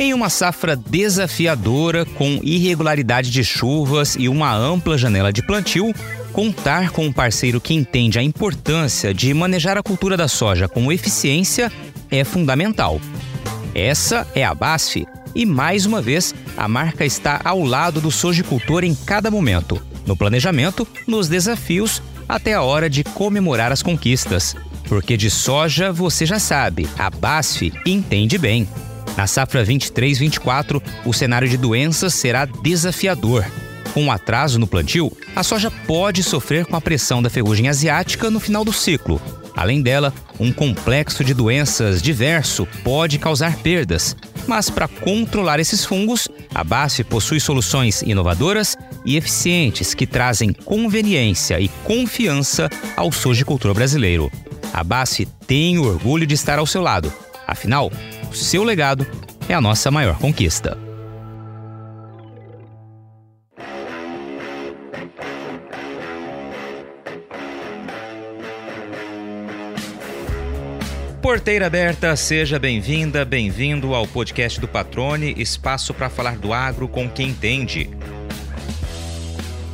Em uma safra desafiadora, com irregularidade de chuvas e uma ampla janela de plantio, contar com um parceiro que entende a importância de manejar a cultura da soja com eficiência é fundamental. Essa é a BASF e, mais uma vez, a marca está ao lado do sojicultor em cada momento, no planejamento, nos desafios, até a hora de comemorar as conquistas. Porque de soja você já sabe, a BASF entende bem. Na safra 23-24, o cenário de doenças será desafiador. Com um atraso no plantio, a soja pode sofrer com a pressão da ferrugem asiática no final do ciclo. Além dela, um complexo de doenças diverso pode causar perdas. Mas para controlar esses fungos, a BASF possui soluções inovadoras e eficientes que trazem conveniência e confiança ao sojicultor brasileiro. A BASF tem orgulho de estar ao seu lado. Afinal, o seu legado é a nossa maior conquista. Porteira aberta, seja bem-vinda, bem-vindo ao podcast do Patrone, espaço para falar do agro com quem entende.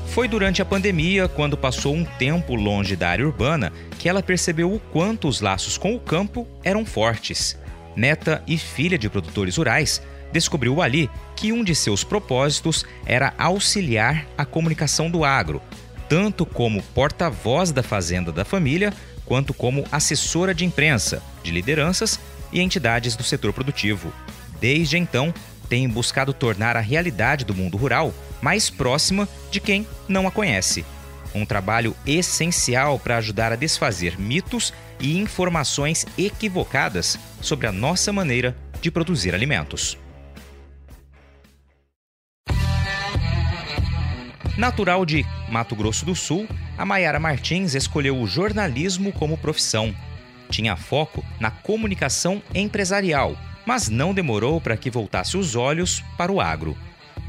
Foi durante a pandemia, quando passou um tempo longe da área urbana, que ela percebeu o quanto os laços com o campo eram fortes. Neta e filha de produtores rurais, descobriu ali que um de seus propósitos era auxiliar a comunicação do agro, tanto como porta-voz da fazenda da família, quanto como assessora de imprensa, de lideranças e entidades do setor produtivo. Desde então, tem buscado tornar a realidade do mundo rural mais próxima de quem não a conhece. Um trabalho essencial para ajudar a desfazer mitos e informações equivocadas sobre a nossa maneira de produzir alimentos. Natural de Mato Grosso do Sul, a Maiara Martins escolheu o jornalismo como profissão. Tinha foco na comunicação empresarial, mas não demorou para que voltasse os olhos para o agro.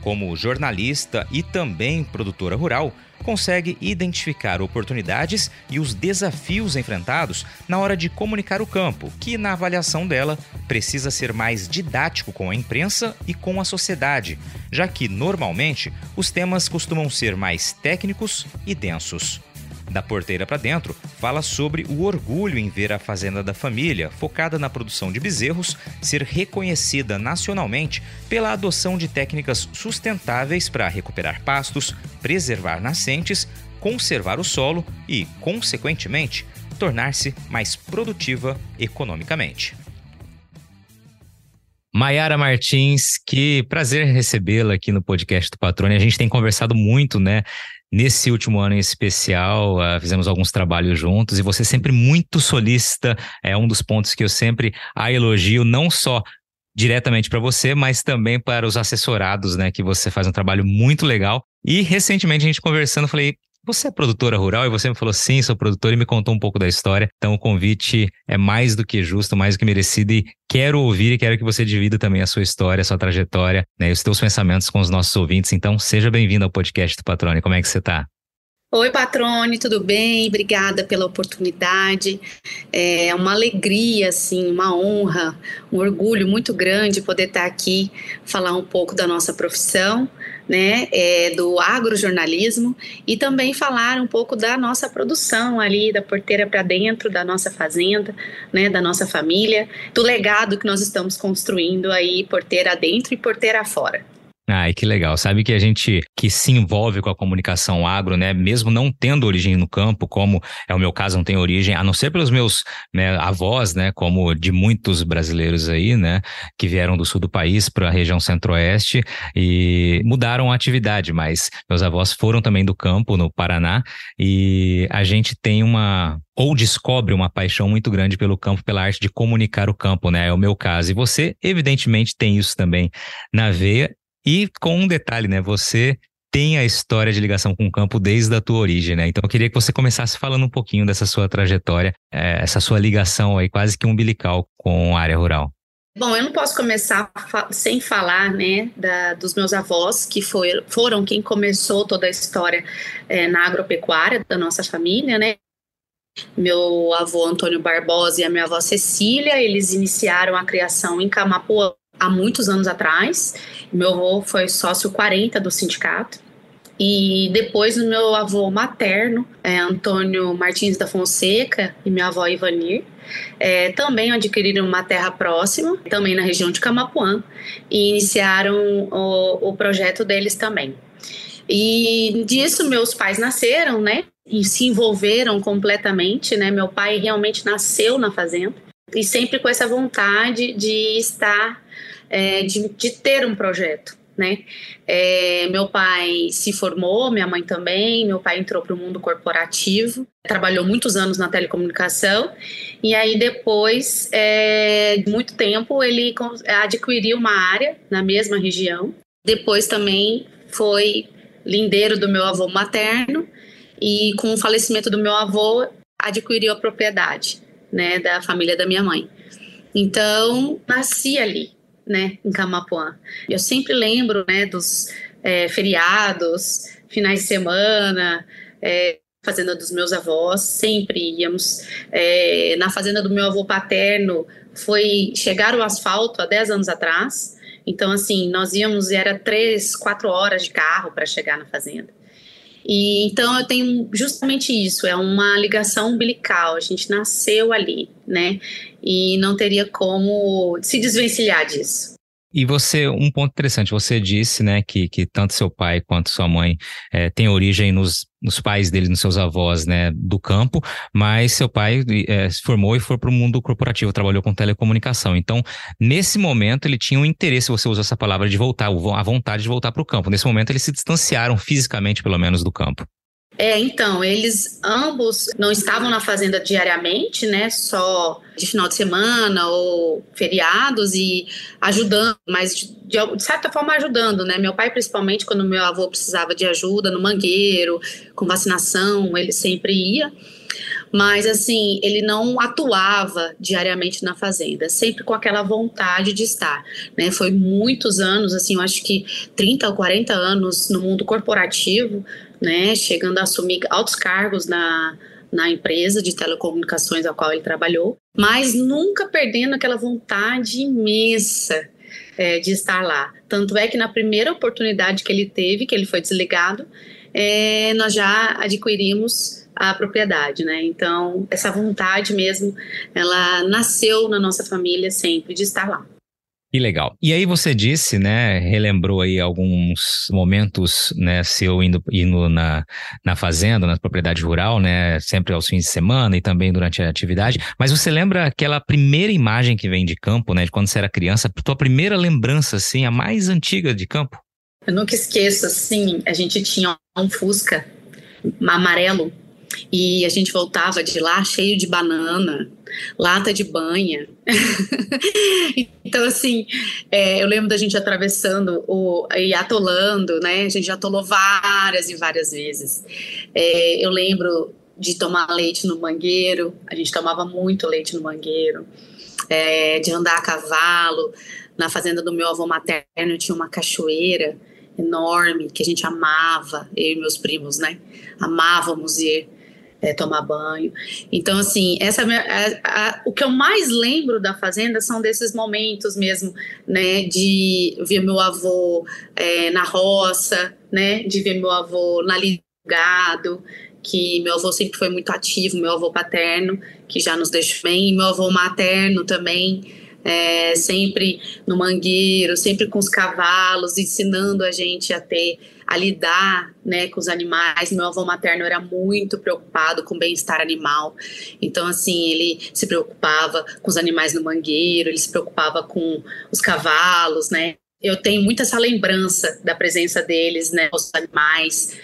Como jornalista e também produtora rural, consegue identificar oportunidades e os desafios enfrentados na hora de comunicar o campo, que, na avaliação dela, precisa ser mais didático com a imprensa e com a sociedade, já que, normalmente, os temas costumam ser mais técnicos e densos. Da Porteira para Dentro fala sobre o orgulho em ver a Fazenda da Família, focada na produção de bezerros, ser reconhecida nacionalmente pela adoção de técnicas sustentáveis para recuperar pastos, preservar nascentes, conservar o solo e, consequentemente, tornar-se mais produtiva economicamente. Maiara Martins, que prazer recebê-la aqui no podcast do Patrone. A gente tem conversado muito, né, Nesse último ano em especial, uh, fizemos alguns trabalhos juntos e você sempre muito solícita, é um dos pontos que eu sempre a elogio, não só diretamente para você, mas também para os assessorados, né, que você faz um trabalho muito legal. E recentemente a gente conversando, falei, você é produtora rural? E você me falou, sim, sou produtora e me contou um pouco da história. Então o convite é mais do que justo, mais do que merecido e quero ouvir e quero que você divida também a sua história, a sua trajetória, né, os seus pensamentos com os nossos ouvintes. Então seja bem-vindo ao podcast do Patrone. Como é que você está? Oi, Patrone, tudo bem? Obrigada pela oportunidade. É uma alegria, assim, uma honra, um orgulho muito grande poder estar aqui, falar um pouco da nossa profissão, né, é, do agrojornalismo e também falar um pouco da nossa produção ali, da porteira para dentro, da nossa fazenda, né, da nossa família, do legado que nós estamos construindo aí, porteira dentro e porteira fora. Ai, que legal. Sabe que a gente que se envolve com a comunicação agro, né, mesmo não tendo origem no campo, como é o meu caso, não tem origem, a não ser pelos meus né, avós, né, como de muitos brasileiros aí, né, que vieram do sul do país para a região centro-oeste e mudaram a atividade, mas meus avós foram também do campo, no Paraná, e a gente tem uma, ou descobre uma paixão muito grande pelo campo, pela arte de comunicar o campo, né? É o meu caso. E você, evidentemente, tem isso também na veia. E com um detalhe, né? Você tem a história de ligação com o campo desde a tua origem, né? Então eu queria que você começasse falando um pouquinho dessa sua trajetória, é, essa sua ligação aí quase que umbilical com a área rural. Bom, eu não posso começar sem falar, né, da, dos meus avós, que foi, foram quem começou toda a história é, na agropecuária da nossa família, né? Meu avô Antônio Barbosa e a minha avó Cecília, eles iniciaram a criação em Camapuã, há muitos anos atrás. Meu avô foi sócio 40 do sindicato. E depois o meu avô materno, é, Antônio Martins da Fonseca, e minha avó Ivanir, é, também adquiriram uma terra próxima, também na região de Camapuã, e iniciaram o, o projeto deles também. E disso meus pais nasceram, né? E se envolveram completamente, né? Meu pai realmente nasceu na fazenda e sempre com essa vontade de estar, é, de, de ter um projeto né? É, meu pai se formou, minha mãe também. Meu pai entrou para o mundo corporativo, trabalhou muitos anos na telecomunicação e aí depois é, de muito tempo ele adquiriu uma área na mesma região. Depois também foi lindeiro do meu avô materno e com o falecimento do meu avô adquiriu a propriedade, né, da família da minha mãe. Então nasci ali, né, em Camapuã. Eu sempre lembro, né, dos é, feriados, finais de semana, é, fazenda dos meus avós, sempre íamos. É, na fazenda do meu avô paterno, foi chegar o asfalto há 10 anos atrás. Então, assim, nós íamos e era três, quatro horas de carro para chegar na fazenda. E então eu tenho justamente isso, é uma ligação umbilical. A gente nasceu ali, né? E não teria como se desvencilhar disso. E você, um ponto interessante, você disse, né, que, que tanto seu pai quanto sua mãe é, têm origem nos, nos pais dele, nos seus avós, né, do campo, mas seu pai é, se formou e foi para o mundo corporativo, trabalhou com telecomunicação. Então, nesse momento, ele tinha um interesse, você usou essa palavra, de voltar, a vontade de voltar para o campo. Nesse momento, eles se distanciaram fisicamente, pelo menos, do campo. É, então, eles ambos não estavam na fazenda diariamente, né? Só de final de semana ou feriados e ajudando, mas de, de, certa forma ajudando, né? Meu pai, principalmente, quando meu avô precisava de ajuda no mangueiro, com vacinação, ele sempre ia. Mas, assim, ele não atuava diariamente na fazenda, sempre com aquela vontade de estar, né? Foi muitos anos, assim, eu acho que 30 ou 40 anos no mundo corporativo, né, chegando a assumir altos cargos na, na empresa de telecomunicações a qual ele trabalhou, mas nunca perdendo aquela vontade imensa é, de estar lá. Tanto é que na primeira oportunidade que ele teve, que ele foi desligado, é, nós já adquirimos a propriedade, né? Então, essa vontade mesmo, ela nasceu na nossa família sempre de estar lá. Que legal. E aí você disse, né, relembrou aí alguns momentos, né, seu indo, indo na, na fazenda, na propriedade rural, né, sempre aos fins de semana e também durante a atividade. Mas você lembra aquela primeira imagem que vem de campo, né, de quando você era criança, tua primeira lembrança, assim, a mais antiga de campo? Eu nunca esqueço, assim, a gente tinha um Fusca amarelo e a gente voltava de lá cheio de banana, lata de banha. então, assim, é, eu lembro da gente atravessando o, e atolando, né? A gente atolou várias e várias vezes. É, eu lembro de tomar leite no mangueiro, a gente tomava muito leite no mangueiro, é, de andar a cavalo. Na fazenda do meu avô materno tinha uma cachoeira enorme que a gente amava, eu e meus primos, né? Amávamos ir é, tomar banho. Então, assim, essa a, a, o que eu mais lembro da fazenda são desses momentos mesmo, né, de ver meu avô é, na roça, né, de ver meu avô na lida do gado, que meu avô sempre foi muito ativo, meu avô paterno, que já nos deixou bem, meu avô materno também, é, sempre no mangueiro, sempre com os cavalos, ensinando a gente a ter, a lidar né, com os animais. Meu avô materno era muito preocupado com o bem-estar animal, então, assim, ele se preocupava com os animais no mangueiro, ele se preocupava com os cavalos, né. Eu tenho muito essa lembrança da presença deles, né, os animais,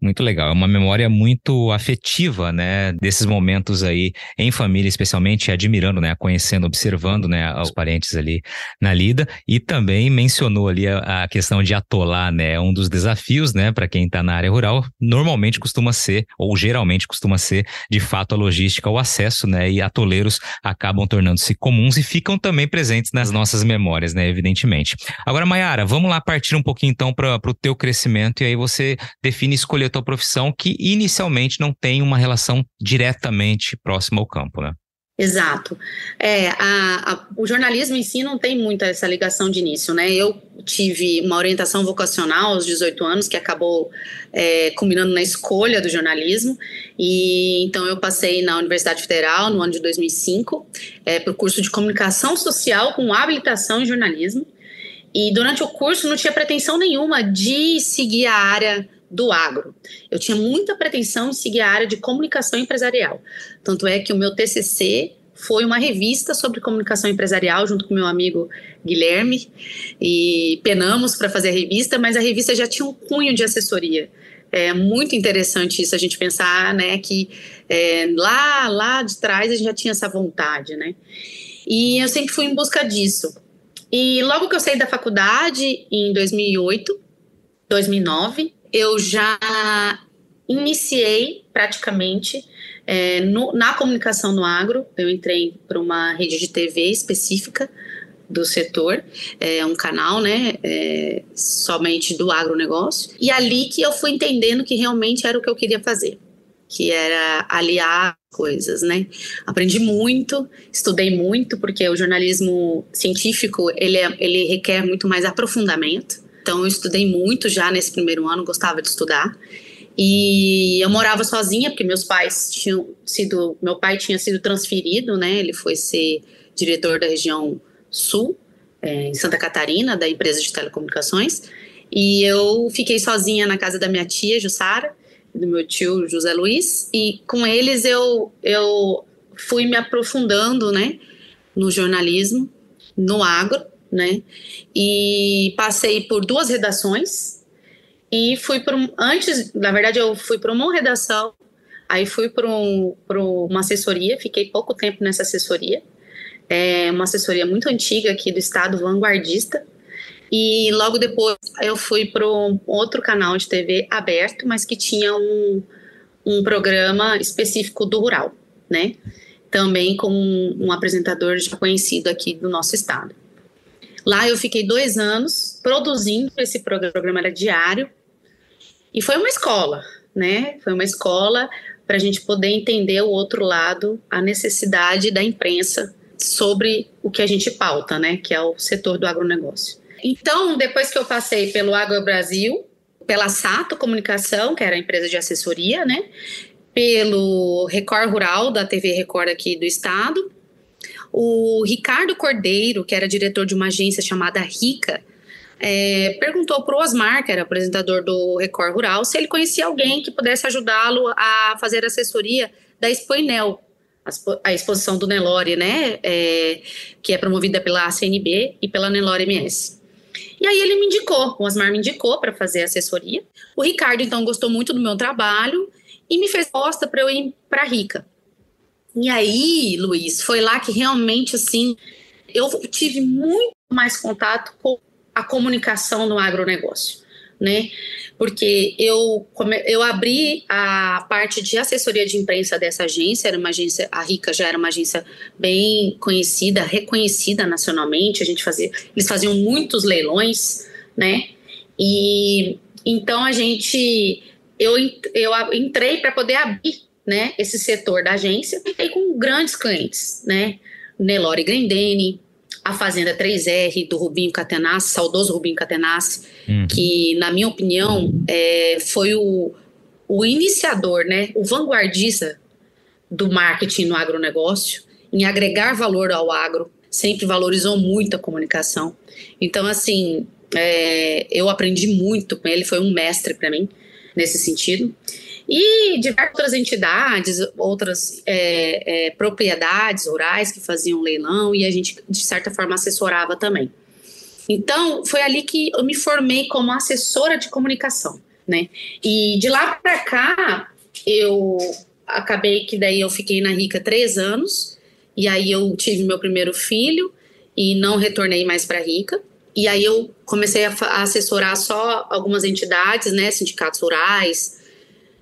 muito legal. É uma memória muito afetiva, né? Desses momentos aí em família, especialmente admirando, né? Conhecendo, observando, né? Os parentes ali na lida. E também mencionou ali a, a questão de atolar, né? Um dos desafios, né? Para quem está na área rural, normalmente costuma ser, ou geralmente costuma ser, de fato, a logística, o acesso, né? E atoleiros acabam tornando-se comuns e ficam também presentes nas nossas memórias, né? Evidentemente. Agora, Mayara, vamos lá partir um pouquinho então para o teu crescimento e aí você define escolher tua profissão que inicialmente não tem uma relação diretamente próxima ao campo, né? Exato. É, a, a, o jornalismo em si não tem muita essa ligação de início, né? Eu tive uma orientação vocacional aos 18 anos que acabou é, culminando na escolha do jornalismo e então eu passei na Universidade Federal no ano de 2005 é, para o curso de comunicação social com habilitação em jornalismo e durante o curso não tinha pretensão nenhuma de seguir a área do agro. Eu tinha muita pretensão em seguir a área de comunicação empresarial. Tanto é que o meu TCC foi uma revista sobre comunicação empresarial junto com meu amigo Guilherme e penamos para fazer a revista, mas a revista já tinha um cunho de assessoria. É muito interessante isso a gente pensar, né, que é, lá lá de trás a gente já tinha essa vontade, né? E eu sempre fui em busca disso. E logo que eu saí da faculdade em 2008, 2009, eu já iniciei praticamente é, no, na comunicação no agro. Eu entrei para uma rede de TV específica do setor, é um canal, né, é, somente do agronegócio. E ali que eu fui entendendo que realmente era o que eu queria fazer, que era aliar coisas, né? Aprendi muito, estudei muito, porque o jornalismo científico, ele, é, ele requer muito mais aprofundamento. Então, eu estudei muito já nesse primeiro ano, gostava de estudar. E eu morava sozinha, porque meus pais tinham sido. Meu pai tinha sido transferido, né? Ele foi ser diretor da região sul, é, em Santa Catarina, da empresa de telecomunicações. E eu fiquei sozinha na casa da minha tia, Jussara, do meu tio, José Luiz. E com eles eu, eu fui me aprofundando, né? No jornalismo, no agro né? E passei por duas redações e fui para um, antes, na verdade eu fui para uma redação, aí fui para um, uma assessoria, fiquei pouco tempo nessa assessoria, é uma assessoria muito antiga aqui do estado, vanguardista. E logo depois eu fui para um outro canal de TV aberto, mas que tinha um, um programa específico do rural, né? Também com um, um apresentador já conhecido aqui do nosso estado. Lá eu fiquei dois anos produzindo esse programa, era diário, e foi uma escola, né? Foi uma escola para a gente poder entender o outro lado, a necessidade da imprensa sobre o que a gente pauta, né? Que é o setor do agronegócio. Então, depois que eu passei pelo Agro Brasil, pela Sato Comunicação, que era a empresa de assessoria, né? Pelo Record Rural, da TV Record aqui do estado, o Ricardo Cordeiro, que era diretor de uma agência chamada Rica, é, perguntou para o Osmar, que era apresentador do Record Rural, se ele conhecia alguém que pudesse ajudá-lo a fazer assessoria da Expoinel, a exposição do Nelore, né, é, que é promovida pela CNB e pela Nelore MS. E aí ele me indicou, o Osmar me indicou para fazer assessoria. O Ricardo, então, gostou muito do meu trabalho e me fez posta para eu ir para a Rica. E aí, Luiz, foi lá que realmente, assim, eu tive muito mais contato com a comunicação no agronegócio, né? Porque eu, eu abri a parte de assessoria de imprensa dessa agência, era uma agência, a Rica já era uma agência bem conhecida, reconhecida nacionalmente, a gente fazia, eles faziam muitos leilões, né? E então a gente, eu, eu entrei para poder abrir né, esse setor da agência e com grandes clientes, né, Nelore Grendene, a Fazenda 3R do Rubinho Catenassi, saudoso Rubinho Catenassi, uhum. que na minha opinião é, foi o, o iniciador, né, o vanguardista do marketing no agronegócio, em agregar valor ao agro, sempre valorizou muito a comunicação. Então, assim, é, eu aprendi muito com ele, foi um mestre para mim nesse sentido e diversas outras entidades, outras é, é, propriedades rurais que faziam leilão e a gente, de certa forma, assessorava também. Então, foi ali que eu me formei como assessora de comunicação, né? E de lá para cá, eu acabei que daí eu fiquei na Rica três anos, e aí eu tive meu primeiro filho e não retornei mais para Rica. E aí eu comecei a, a assessorar só algumas entidades, né, sindicatos rurais,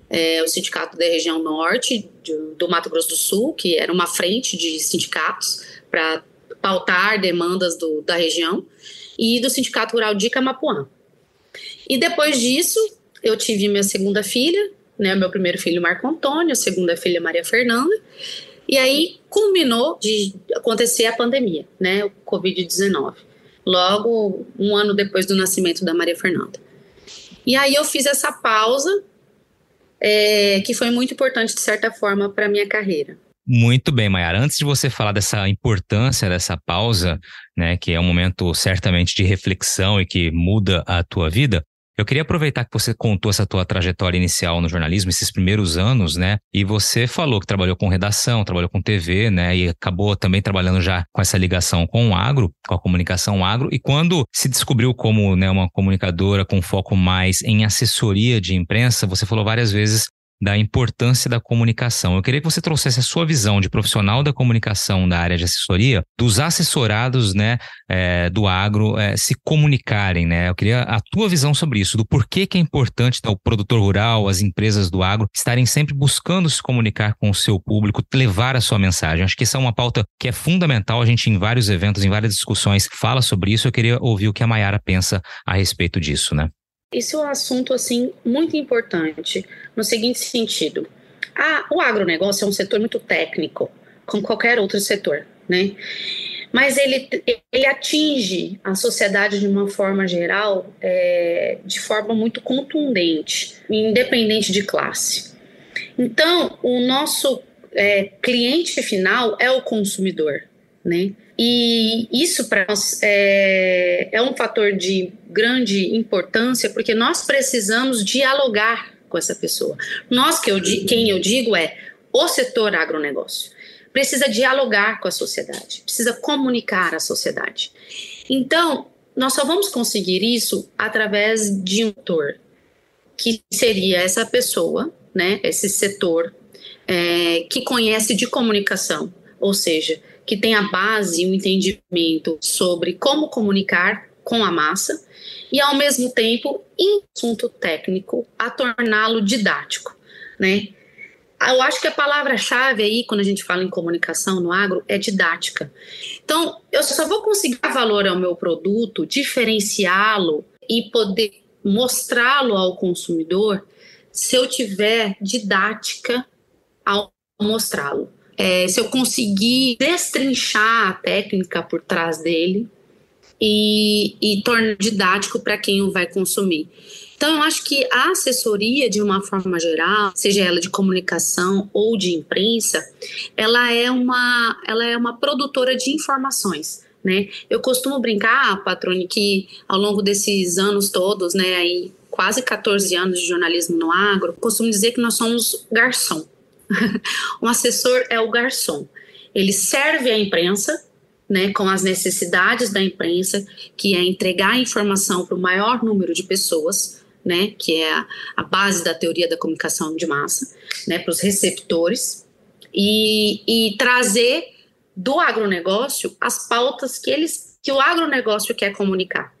é, o Sindicato da Região Norte de, do Mato Grosso do Sul, que era uma frente de sindicatos para pautar demandas do, da região, e do Sindicato Rural de Camapuã. E depois disso, eu tive minha segunda filha, né, meu primeiro filho Marco Antônio, a segunda filha Maria Fernanda, E aí culminou de acontecer a pandemia, né, o Covid-19, logo um ano depois do nascimento da Maria Fernanda. E aí eu fiz essa pausa, é, que foi muito importante de certa forma para minha carreira. Muito bem, Mayara. Antes de você falar dessa importância dessa pausa, né, que é um momento certamente de reflexão e que muda a tua vida, eu queria aproveitar que você contou essa tua trajetória inicial no jornalismo, esses primeiros anos, né? E você falou que trabalhou com redação, trabalhou com TV, né? E acabou também trabalhando já com essa ligação com o agro, com a comunicação agro. E quando se descobriu como né, uma comunicadora com foco mais em assessoria de imprensa, você falou várias vezes da importância da comunicação. Eu queria que você trouxesse a sua visão de profissional da comunicação da área de assessoria, dos assessorados né, é, do agro é, se comunicarem. Né? Eu queria a tua visão sobre isso, do porquê que é importante tá, o produtor rural, as empresas do agro estarem sempre buscando se comunicar com o seu público, levar a sua mensagem. Acho que essa é uma pauta que é fundamental. A gente, em vários eventos, em várias discussões, fala sobre isso. Eu queria ouvir o que a Mayara pensa a respeito disso, né? Isso é um assunto assim muito importante no seguinte sentido: o agronegócio é um setor muito técnico, como qualquer outro setor, né? Mas ele, ele atinge a sociedade de uma forma geral, é, de forma muito contundente, independente de classe. Então, o nosso é, cliente final é o consumidor, né? E isso para nós é, é um fator de grande importância, porque nós precisamos dialogar com essa pessoa. Nós, que eu, quem eu digo é o setor agronegócio, precisa dialogar com a sociedade, precisa comunicar à sociedade. Então, nós só vamos conseguir isso através de um ator, que seria essa pessoa, né, esse setor é, que conhece de comunicação, ou seja, que tem a base o um entendimento sobre como comunicar com a massa e, ao mesmo tempo, em assunto técnico, a torná-lo didático, né? Eu acho que a palavra-chave aí, quando a gente fala em comunicação no agro, é didática. Então, eu só vou conseguir dar valor ao meu produto, diferenciá-lo e poder mostrá-lo ao consumidor se eu tiver didática ao mostrá-lo é, se eu conseguir destrinchar a técnica por trás dele e, e tornar didático para quem o vai consumir. Então, eu acho que a assessoria, de uma forma geral, seja ela de comunicação ou de imprensa, ela é uma, ela é uma produtora de informações. Né? Eu costumo brincar, Patrone, que ao longo desses anos todos, né, aí quase 14 anos de jornalismo no agro, costumo dizer que nós somos garçom. um assessor é o garçom. Ele serve a imprensa, né, com as necessidades da imprensa, que é entregar a informação para o maior número de pessoas, né, que é a, a base da teoria da comunicação de massa, né, para os receptores, e, e trazer do agronegócio as pautas que eles que o agronegócio quer comunicar.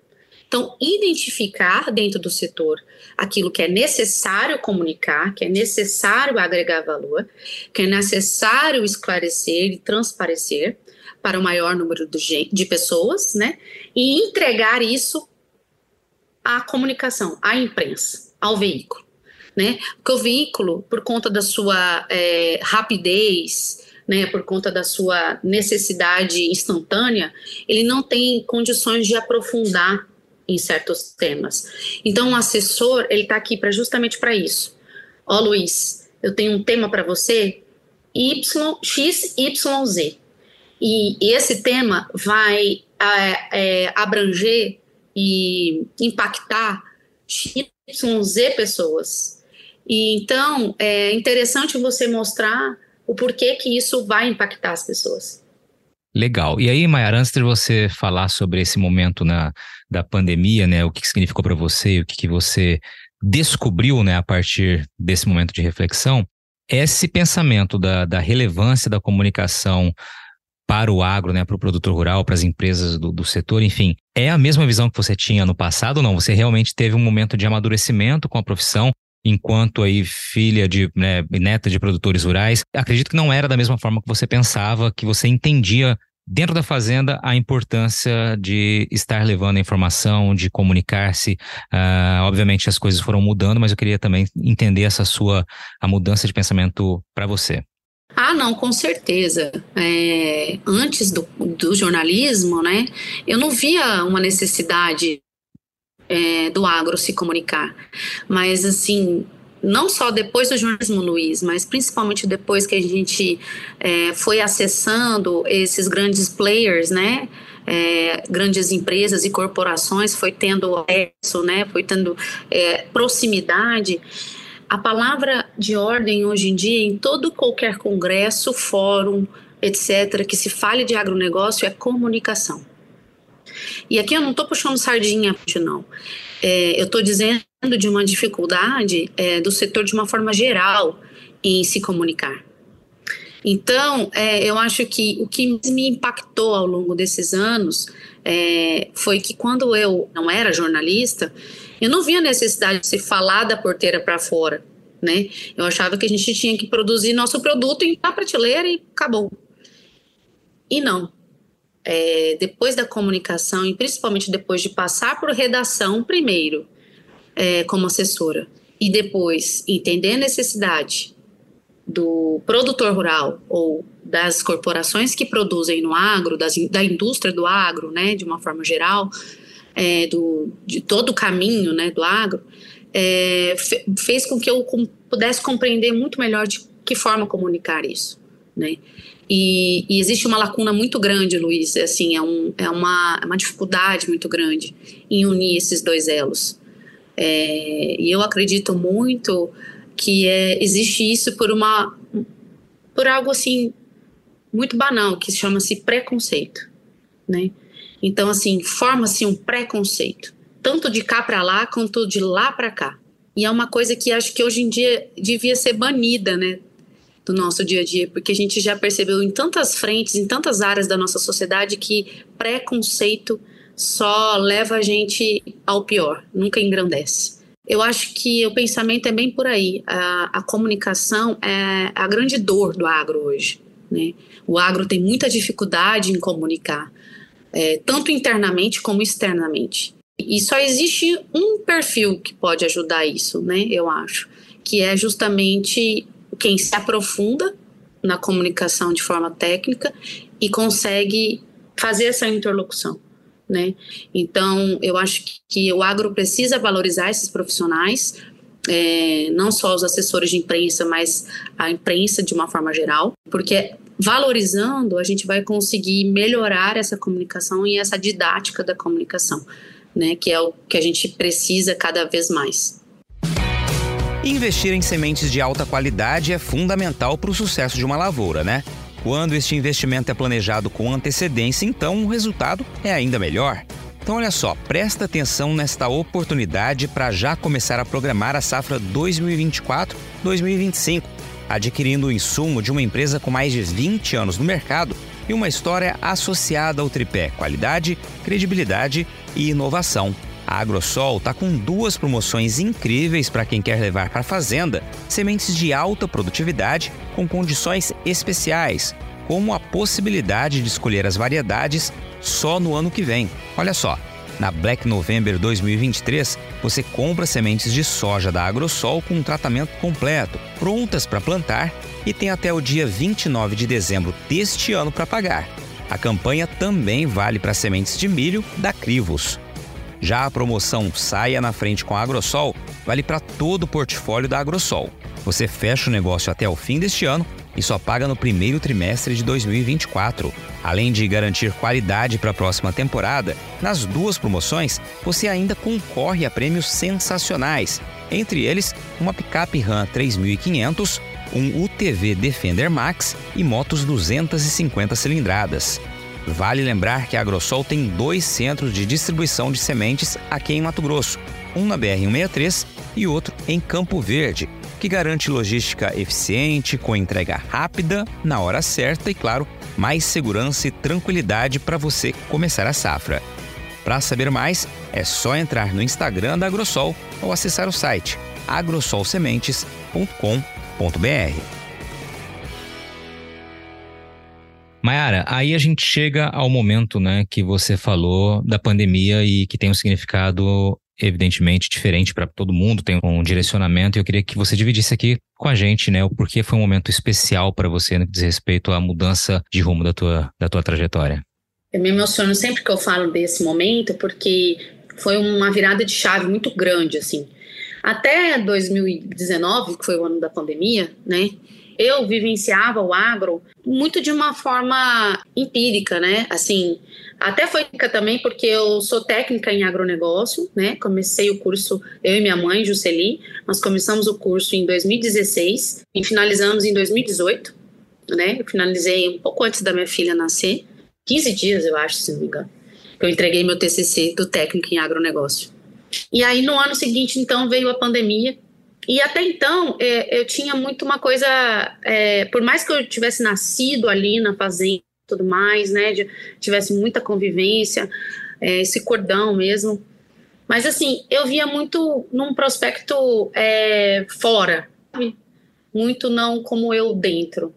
Então, identificar dentro do setor aquilo que é necessário comunicar, que é necessário agregar valor, que é necessário esclarecer e transparecer para o maior número de pessoas, né? E entregar isso à comunicação, à imprensa, ao veículo, né? Porque o veículo, por conta da sua é, rapidez, né, por conta da sua necessidade instantânea, ele não tem condições de aprofundar em certos temas. Então, o assessor, ele está aqui para justamente para isso. Ó, oh, Luiz, eu tenho um tema para você, Y, X, Y, Z. E esse tema vai é, é, abranger e impactar X, Y, Z pessoas. E então, é interessante você mostrar o porquê que isso vai impactar as pessoas. Legal. E aí, Mayara, antes de você falar sobre esse momento na, da pandemia, né, o que, que significou para você e o que, que você descobriu, né, a partir desse momento de reflexão, esse pensamento da, da relevância da comunicação para o agro, né, para o produtor rural, para as empresas do, do, setor, enfim, é a mesma visão que você tinha no passado ou não? Você realmente teve um momento de amadurecimento com a profissão enquanto aí filha de né, neta de produtores rurais, acredito que não era da mesma forma que você pensava, que você entendia dentro da fazenda a importância de estar levando a informação, de comunicar-se. Uh, obviamente as coisas foram mudando, mas eu queria também entender essa sua a mudança de pensamento para você. Ah, não, com certeza. É, antes do, do, jornalismo, né, eu não via uma necessidade é, do agro se comunicar. Mas, assim, não só depois do jornalismo, Luiz, mas principalmente depois que a gente é, foi acessando esses grandes players, né, é, grandes empresas e corporações, foi tendo acesso, né, foi tendo é, proximidade a palavra de ordem hoje em dia, em todo qualquer congresso, fórum, etc., que se fale de agronegócio é comunicação. E aqui eu não estou puxando sardinha, não. É, eu estou dizendo de uma dificuldade é, do setor de uma forma geral em se comunicar. Então, é, eu acho que o que me impactou ao longo desses anos é, foi que quando eu não era jornalista, eu não via necessidade de se falar da porteira para fora, né? Eu achava que a gente tinha que produzir nosso produto em a prateleira e acabou. E não. É, depois da comunicação e principalmente depois de passar por redação primeiro, é, como assessora, e depois entender a necessidade do produtor rural ou das corporações que produzem no agro, das, da indústria do agro, né, de uma forma geral, é, do, de todo o caminho né, do agro, é, fez com que eu com, pudesse compreender muito melhor de que forma comunicar isso. Né? E, e, existe uma lacuna muito grande, Luiz, assim, é, um, é uma, é uma dificuldade muito grande em unir esses dois elos. É, e eu acredito muito que é, existe isso por uma por algo assim muito banal que chama-se preconceito, né? Então, assim, forma-se um preconceito, tanto de cá para lá quanto de lá para cá. E é uma coisa que acho que hoje em dia devia ser banida, né? Do nosso dia a dia, porque a gente já percebeu em tantas frentes, em tantas áreas da nossa sociedade, que preconceito só leva a gente ao pior, nunca engrandece. Eu acho que o pensamento é bem por aí. A, a comunicação é a grande dor do agro hoje. Né? O agro tem muita dificuldade em comunicar é, tanto internamente como externamente. E só existe um perfil que pode ajudar isso, né? Eu acho, que é justamente quem se aprofunda na comunicação de forma técnica e consegue fazer essa interlocução, né? Então, eu acho que, o agro precisa valorizar esses profissionais, é, não só os assessores de imprensa, mas a imprensa de uma forma geral, porque valorizando, a gente vai conseguir melhorar essa comunicação e essa didática da comunicação, né, que é o que a gente precisa cada vez mais. Investir em sementes de alta qualidade é fundamental para o sucesso de uma lavoura, né? Quando este investimento é planejado com antecedência, então o resultado é ainda melhor. Então, olha só, presta atenção nesta oportunidade para já começar a programar a safra 2024-2025 adquirindo o insumo de uma empresa com mais de 20 anos no mercado e uma história associada ao tripé qualidade, credibilidade e inovação. A Agrosol está com duas promoções incríveis para quem quer levar para a fazenda sementes de alta produtividade com condições especiais, como a possibilidade de escolher as variedades só no ano que vem. Olha só, na Black November 2023, você compra sementes de soja da Agrosol com um tratamento completo, prontas para plantar e tem até o dia 29 de dezembro deste ano para pagar. A campanha também vale para sementes de milho da Crivos. Já a promoção Saia na Frente com a Agrosol vale para todo o portfólio da Agrosol. Você fecha o negócio até o fim deste ano e só paga no primeiro trimestre de 2024. Além de garantir qualidade para a próxima temporada, nas duas promoções você ainda concorre a prêmios sensacionais, entre eles uma picape Ram 3500, um UTV Defender Max e motos 250 cilindradas. Vale lembrar que a Agrosol tem dois centros de distribuição de sementes aqui em Mato Grosso, um na BR-163 e outro em Campo Verde, que garante logística eficiente, com entrega rápida, na hora certa e, claro, mais segurança e tranquilidade para você começar a safra. Para saber mais, é só entrar no Instagram da Agrosol ou acessar o site agrosolsementes.com.br. Mayara, aí a gente chega ao momento né, que você falou da pandemia e que tem um significado evidentemente diferente para todo mundo, tem um direcionamento, e eu queria que você dividisse aqui com a gente, né, o porquê foi um momento especial para você no que diz respeito à mudança de rumo da tua, da tua trajetória. Eu me emociono sempre que eu falo desse momento, porque foi uma virada de chave muito grande, assim. Até 2019, que foi o ano da pandemia, né, eu vivenciava o agro muito de uma forma empírica, né? Assim, até foi também porque eu sou técnica em agronegócio, né? Comecei o curso, eu e minha mãe, Jusceli, nós começamos o curso em 2016 e finalizamos em 2018, né? Eu finalizei um pouco antes da minha filha nascer, 15 dias, eu acho, se não me engano. Eu entreguei meu TCC do técnico em agronegócio. E aí, no ano seguinte, então, veio a pandemia e até então, é, eu tinha muito uma coisa, é, por mais que eu tivesse nascido ali na fazenda tudo mais, né, de, tivesse muita convivência, é, esse cordão mesmo, mas assim, eu via muito num prospecto é, fora, sabe? muito não como eu dentro.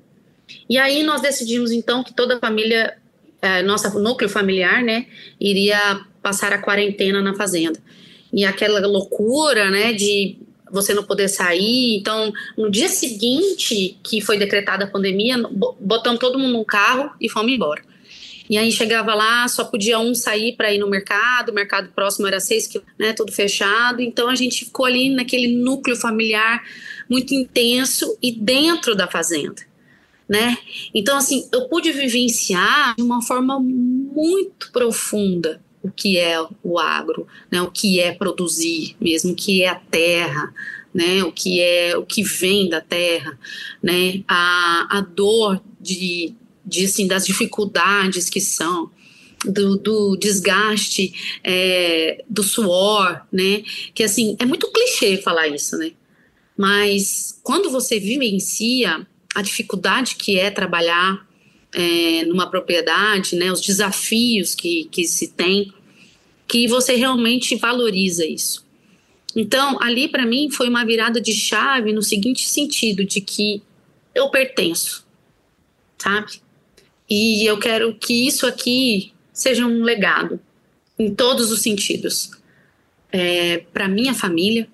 E aí nós decidimos então que toda a família, é, nossa núcleo familiar, né, iria passar a quarentena na fazenda. E aquela loucura, né, de você não poder sair. Então, no dia seguinte que foi decretada a pandemia, botamos todo mundo no carro e fomos embora. E aí chegava lá, só podia um sair para ir no mercado, o mercado próximo era seis né, tudo fechado. Então a gente ficou ali naquele núcleo familiar muito intenso e dentro da fazenda, né? Então assim, eu pude vivenciar de uma forma muito profunda o que é o agro, né, o que é produzir, mesmo o que é a terra, né, o que é o que vem da terra, né, a, a dor de, de assim, das dificuldades que são, do, do desgaste, é, do suor, né, que assim, é muito clichê falar isso, né, mas quando você vivencia a dificuldade que é trabalhar é, numa propriedade, né, os desafios que, que se tem, que você realmente valoriza isso. Então, ali para mim foi uma virada de chave no seguinte sentido, de que eu pertenço, sabe? E eu quero que isso aqui seja um legado, em todos os sentidos. É, para minha família,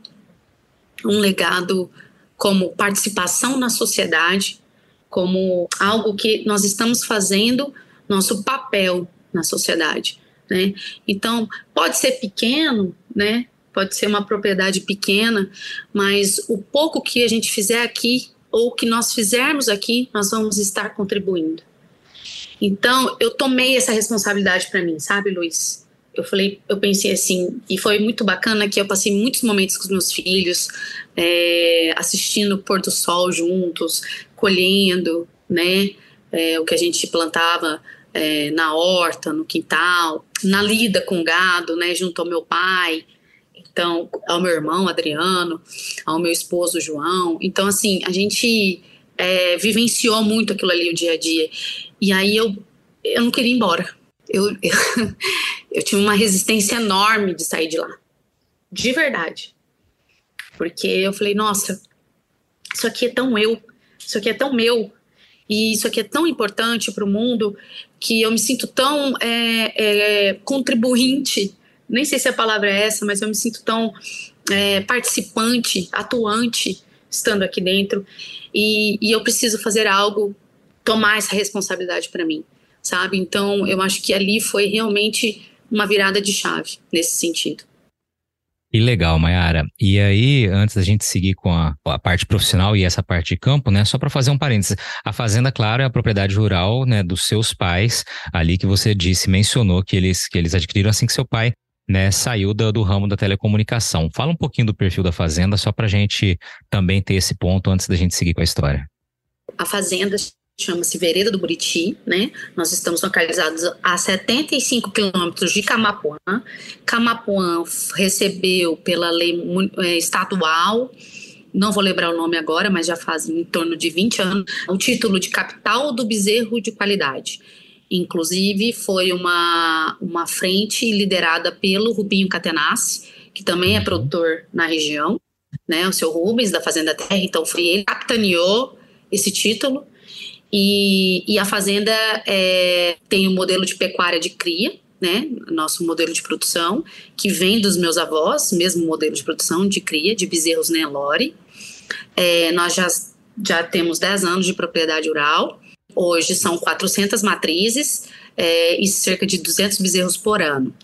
um legado como participação na sociedade, como algo que nós estamos fazendo nosso papel na sociedade, né? Então, pode ser pequeno, né? Pode ser uma propriedade pequena, mas o pouco que a gente fizer aqui ou que nós fizermos aqui, nós vamos estar contribuindo. Então, eu tomei essa responsabilidade para mim, sabe, Luiz? Eu falei, eu pensei assim, e foi muito bacana que eu passei muitos momentos com os meus filhos, é, assistindo o pôr do sol juntos, colhendo, né, é, o que a gente plantava é, na horta, no quintal, na lida com gado, né, junto ao meu pai, então, ao meu irmão Adriano, ao meu esposo João. Então, assim, a gente é, vivenciou muito aquilo ali o dia a dia. E aí eu, eu não queria ir embora. Eu, eu, eu tinha uma resistência enorme de sair de lá. De verdade. Porque eu falei, nossa, isso aqui é tão eu, isso aqui é tão meu, e isso aqui é tão importante para o mundo que eu me sinto tão é, é, contribuinte, nem sei se a palavra é essa, mas eu me sinto tão é, participante, atuante estando aqui dentro e, e eu preciso fazer algo, tomar essa responsabilidade para mim, sabe? Então eu acho que ali foi realmente uma virada de chave nesse sentido. Que legal, Mayara. E aí, antes da gente seguir com a, a parte profissional e essa parte de campo, né? Só para fazer um parênteses. A fazenda, claro, é a propriedade rural, né, dos seus pais, ali que você disse, mencionou que eles, que eles adquiriram assim que seu pai né, saiu do, do, ramo da telecomunicação. Fala um pouquinho do perfil da Fazenda, só para a gente também ter esse ponto antes da gente seguir com a história. A Fazenda chama-se Vereda do Buriti, né? Nós estamos localizados a 75 quilômetros de Camapuã. Camapuã recebeu pela lei é, estadual, não vou lembrar o nome agora, mas já faz em torno de 20 anos, o título de capital do bezerro de qualidade. Inclusive, foi uma, uma frente liderada pelo Rubinho Catenassi, que também é produtor na região, né? O seu Rubens, da Fazenda Terra, então foi ele que capitaneou esse título. E, e a fazenda é, tem um modelo de pecuária de cria, né? Nosso modelo de produção, que vem dos meus avós, mesmo modelo de produção de cria de bezerros Nelore. É, nós já, já temos 10 anos de propriedade rural. Hoje são 400 matrizes é, e cerca de 200 bezerros por ano.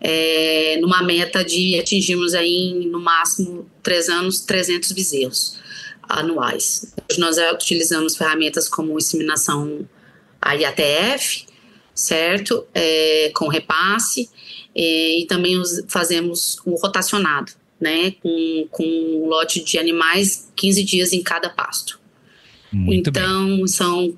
É, numa meta de atingirmos aí, no máximo, 3 anos, 300 bezerros anuais. Hoje nós utilizamos ferramentas como inseminação IATF, certo? É, com repasse, é, e também os, fazemos um rotacionado, né? Com, com um lote de animais 15 dias em cada pasto. Muito então, bem. são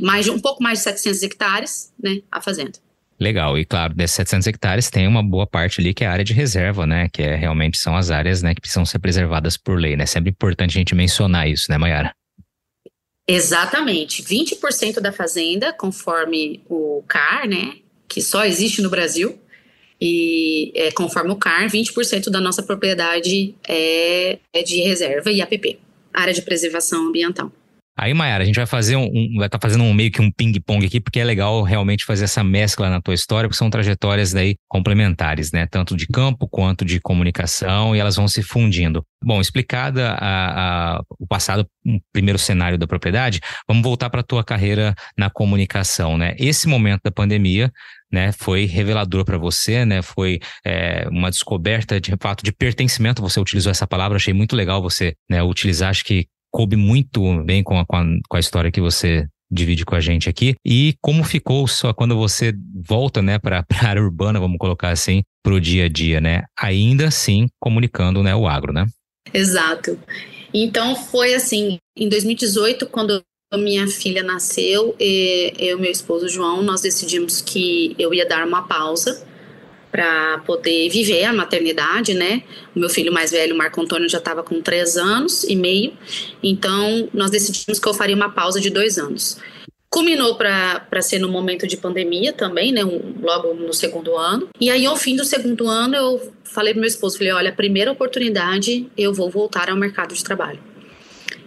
mais de, um pouco mais de 700 hectares, né? A fazenda. Legal, e claro, desses 700 hectares tem uma boa parte ali que é área de reserva, né? Que é, realmente são as áreas né, que precisam ser preservadas por lei, né? Sempre importante a gente mencionar isso, né, Mayara? Exatamente. 20% da fazenda, conforme o CAR, né, que só existe no Brasil, e é, conforme o CAR, 20% da nossa propriedade é, é de reserva e APP, área de preservação ambiental. Aí, Mayara, a gente vai fazer um, um vai estar tá fazendo um meio que um ping-pong aqui, porque é legal realmente fazer essa mescla na tua história, porque são trajetórias daí complementares, né? Tanto de campo quanto de comunicação, e elas vão se fundindo. Bom, explicada a, a, o passado, um primeiro cenário da propriedade, vamos voltar para a tua carreira na comunicação, né? Esse momento da pandemia, né, foi revelador para você, né? Foi é, uma descoberta de fato de pertencimento. Você utilizou essa palavra, achei muito legal você né, utilizar. Acho que coube muito bem com a, com a, com a história que você divide com a gente aqui. E como ficou só quando você volta, né, para a área urbana, vamos colocar assim, para o dia a dia, né? Ainda assim comunicando, né, o agro, né? Exato. Então foi assim, em 2018, quando minha filha nasceu, eu e meu esposo João, nós decidimos que eu ia dar uma pausa para poder viver a maternidade, né? O meu filho mais velho, Marco Antônio, já estava com três anos e meio, então nós decidimos que eu faria uma pausa de dois anos. Culminou para ser no momento de pandemia também, né? Um, logo no segundo ano. E aí, ao fim do segundo ano, eu falei para meu esposo, falei, olha, primeira oportunidade eu vou voltar ao mercado de trabalho.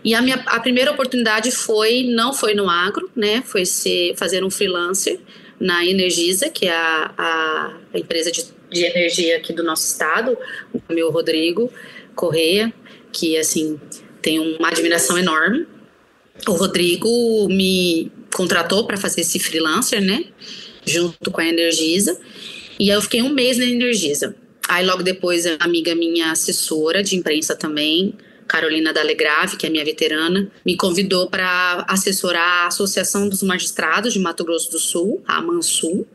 E a minha a primeira oportunidade foi não foi no agro, né? Foi ser fazer um freelancer na Energisa, que é a, a, empresa de, de, energia aqui do nosso estado, o meu Rodrigo Correia, que assim tem uma admiração enorme. O Rodrigo me contratou para fazer esse freelancer, né? Junto com a Energisa. E eu fiquei um mês na Energisa. Aí logo depois a amiga minha assessora de imprensa também Carolina Dalegrave, que é minha veterana, me convidou para assessorar a Associação dos Magistrados de Mato Grosso do Sul, a Mansul.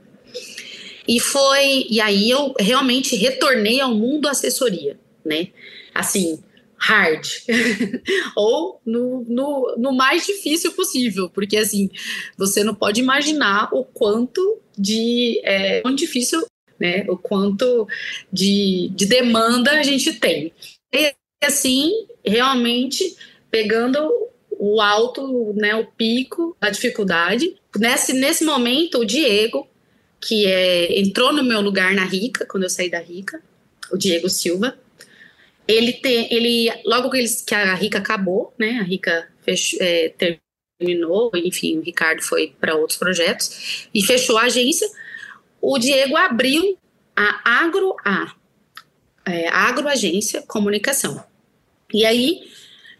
E foi, e aí eu realmente retornei ao mundo assessoria, né? Assim, hard, ou no, no, no, mais difícil possível, porque assim, você não pode imaginar o quanto de, é, quão difícil, né, o quanto de, de demanda a gente tem. E, assim, realmente pegando o alto, né, o pico da dificuldade. Nesse, nesse momento, o Diego, que é, entrou no meu lugar na Rica, quando eu saí da Rica, o Diego Silva, ele tem, ele logo que, ele, que a Rica acabou, né, a Rica fechou, é, terminou, enfim, o Ricardo foi para outros projetos e fechou a agência. O Diego abriu a Agro A, é, Agroagência Comunicação. E aí,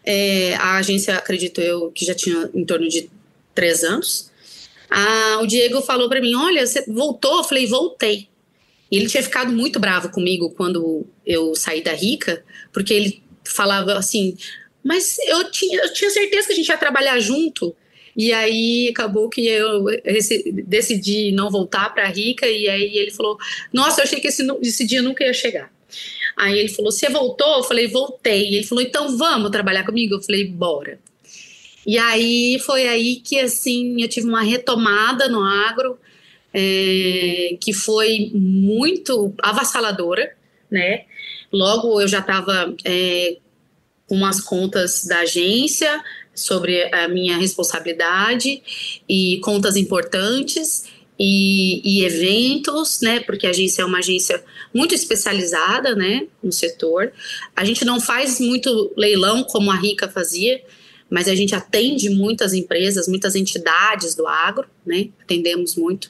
é, a agência, acredito eu, que já tinha em torno de três anos, a, o Diego falou para mim: Olha, você voltou? Eu falei: Voltei. E ele tinha ficado muito bravo comigo quando eu saí da Rica, porque ele falava assim: Mas eu tinha, eu tinha certeza que a gente ia trabalhar junto. E aí acabou que eu decidi não voltar para a Rica, e aí ele falou: Nossa, eu achei que esse, esse dia nunca ia chegar. Aí ele falou: Você voltou? Eu falei: Voltei. Ele falou: Então vamos trabalhar comigo? Eu falei: Bora. E aí foi aí que assim eu tive uma retomada no agro é, que foi muito avassaladora, né? Logo eu já estava é, com as contas da agência sobre a minha responsabilidade e contas importantes e, e, eventos, né? Porque a agência é uma agência muito especializada, né? No setor. A gente não faz muito leilão como a Rica fazia, mas a gente atende muitas empresas, muitas entidades do agro, né? Atendemos muito.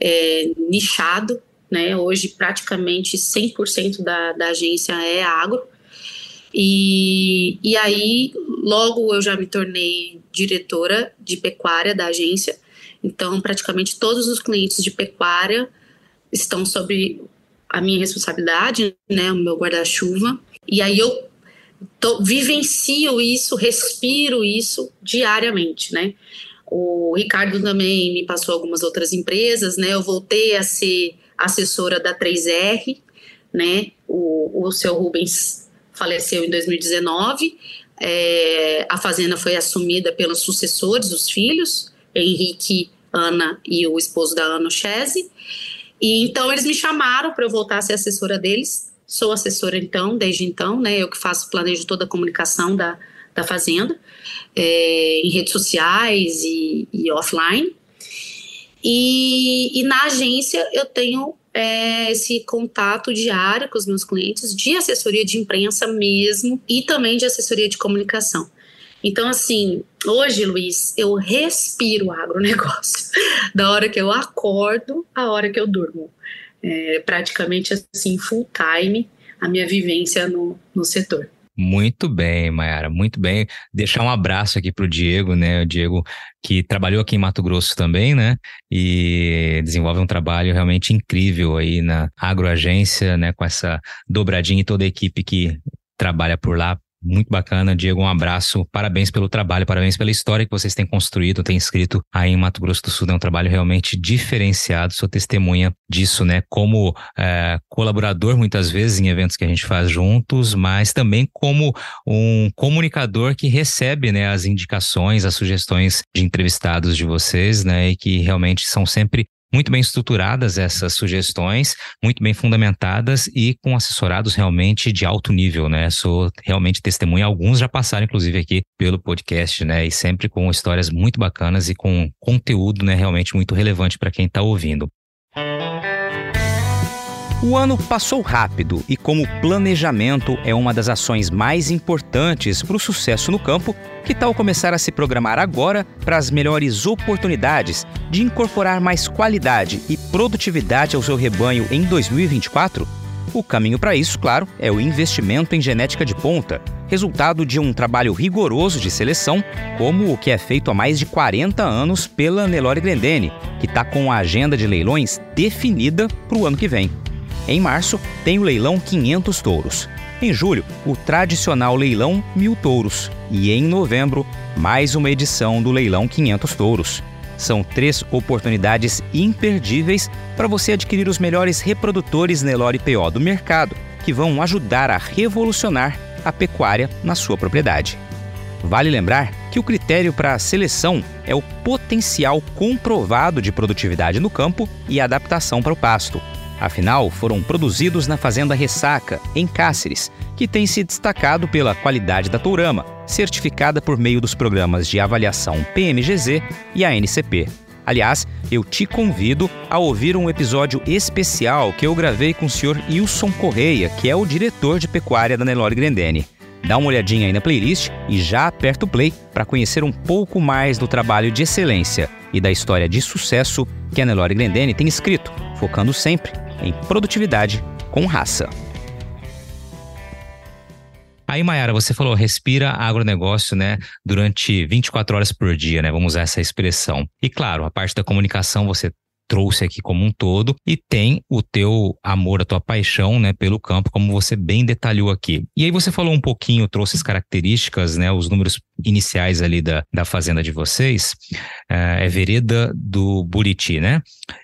é, nichado, né? Hoje praticamente 100% da, da agência é agro. E, e aí, logo eu já me tornei diretora de pecuária da agência. Então, praticamente todos os clientes de pecuária estão sob a minha responsabilidade, né, o meu guarda-chuva. E aí eu tô, vivencio isso, respiro isso diariamente, né? O Ricardo também me passou algumas outras empresas, né? Eu voltei a ser assessora da 3R, né? O, o seu Rubens faleceu em 2019. É, a fazenda foi assumida pelos sucessores, os filhos, Henrique, Ana e o esposo da Ana, Chese. E então eles me chamaram para eu voltar a ser assessora deles. Sou assessora então, desde então, né? Eu que faço, planejo toda a comunicação da, da fazenda, é, em redes sociais e, e offline. E, e, na agência eu tenho é, esse contato diário com os meus clientes de assessoria de imprensa mesmo e também de assessoria de comunicação. Então, assim, hoje, Luiz, eu respiro agronegócio da hora que eu acordo à hora que eu durmo. É, praticamente assim, full time a minha vivência no, no setor. Muito bem, Mayara, muito bem. Deixar um abraço aqui para o Diego, né? O Diego que trabalhou aqui em Mato Grosso também, né? E desenvolve um trabalho realmente incrível aí na agroagência, né? Com essa dobradinha e toda a equipe que trabalha por lá muito bacana, Diego. Um abraço. Parabéns pelo trabalho, parabéns pela história que vocês têm construído, têm escrito aí em Mato Grosso do Sul. É um trabalho realmente diferenciado. Sou testemunha disso, né? Como é, colaborador, muitas vezes, em eventos que a gente faz juntos, mas também como um comunicador que recebe né, as indicações, as sugestões de entrevistados de vocês, né? E que realmente são sempre muito bem estruturadas essas sugestões, muito bem fundamentadas e com assessorados realmente de alto nível, né? Sou realmente testemunha, alguns já passaram inclusive aqui pelo podcast, né? E sempre com histórias muito bacanas e com conteúdo, né, realmente muito relevante para quem está ouvindo. O ano passou rápido e, como planejamento é uma das ações mais importantes para o sucesso no campo, que tal começar a se programar agora para as melhores oportunidades de incorporar mais qualidade e produtividade ao seu rebanho em 2024? O caminho para isso, claro, é o investimento em genética de ponta, resultado de um trabalho rigoroso de seleção, como o que é feito há mais de 40 anos pela Nelore Grendene, que está com a agenda de leilões definida para o ano que vem. Em março, tem o leilão 500 touros. Em julho, o tradicional leilão 1000 touros. E em novembro, mais uma edição do leilão 500 touros. São três oportunidades imperdíveis para você adquirir os melhores reprodutores Nelore PO do mercado, que vão ajudar a revolucionar a pecuária na sua propriedade. Vale lembrar que o critério para a seleção é o potencial comprovado de produtividade no campo e adaptação para o pasto. Afinal, foram produzidos na Fazenda Ressaca, em Cáceres, que tem se destacado pela qualidade da tourama, certificada por meio dos programas de avaliação PMGZ e ANCP. Aliás, eu te convido a ouvir um episódio especial que eu gravei com o Sr. Wilson Correia, que é o diretor de pecuária da Nelore Grendene. Dá uma olhadinha aí na playlist e já aperta o play para conhecer um pouco mais do trabalho de excelência e da história de sucesso que a Nelore Grendene tem escrito, focando sempre em produtividade com raça. Aí, Mayara, você falou respira agronegócio, né, durante 24 horas por dia, né? Vamos usar essa expressão. E claro, a parte da comunicação você trouxe aqui como um todo e tem o teu amor, a tua paixão, né, pelo campo, como você bem detalhou aqui. E aí você falou um pouquinho, trouxe as características, né, os números iniciais ali da, da fazenda de vocês, é, é vereda do Buriti, né?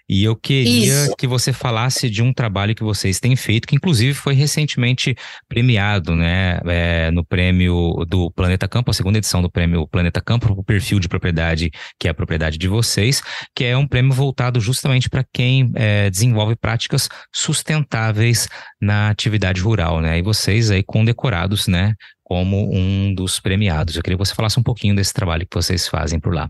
E eu queria Isso. que você falasse de um trabalho que vocês têm feito, que inclusive foi recentemente premiado, né, é, no prêmio do Planeta Campo, a segunda edição do prêmio Planeta Campo, o perfil de propriedade que é a propriedade de vocês, que é um prêmio voltado justamente para quem é, desenvolve práticas sustentáveis na atividade rural, né? E vocês aí condecorados, né, como um dos premiados. Eu queria que você falasse um pouquinho desse trabalho que vocês fazem por lá.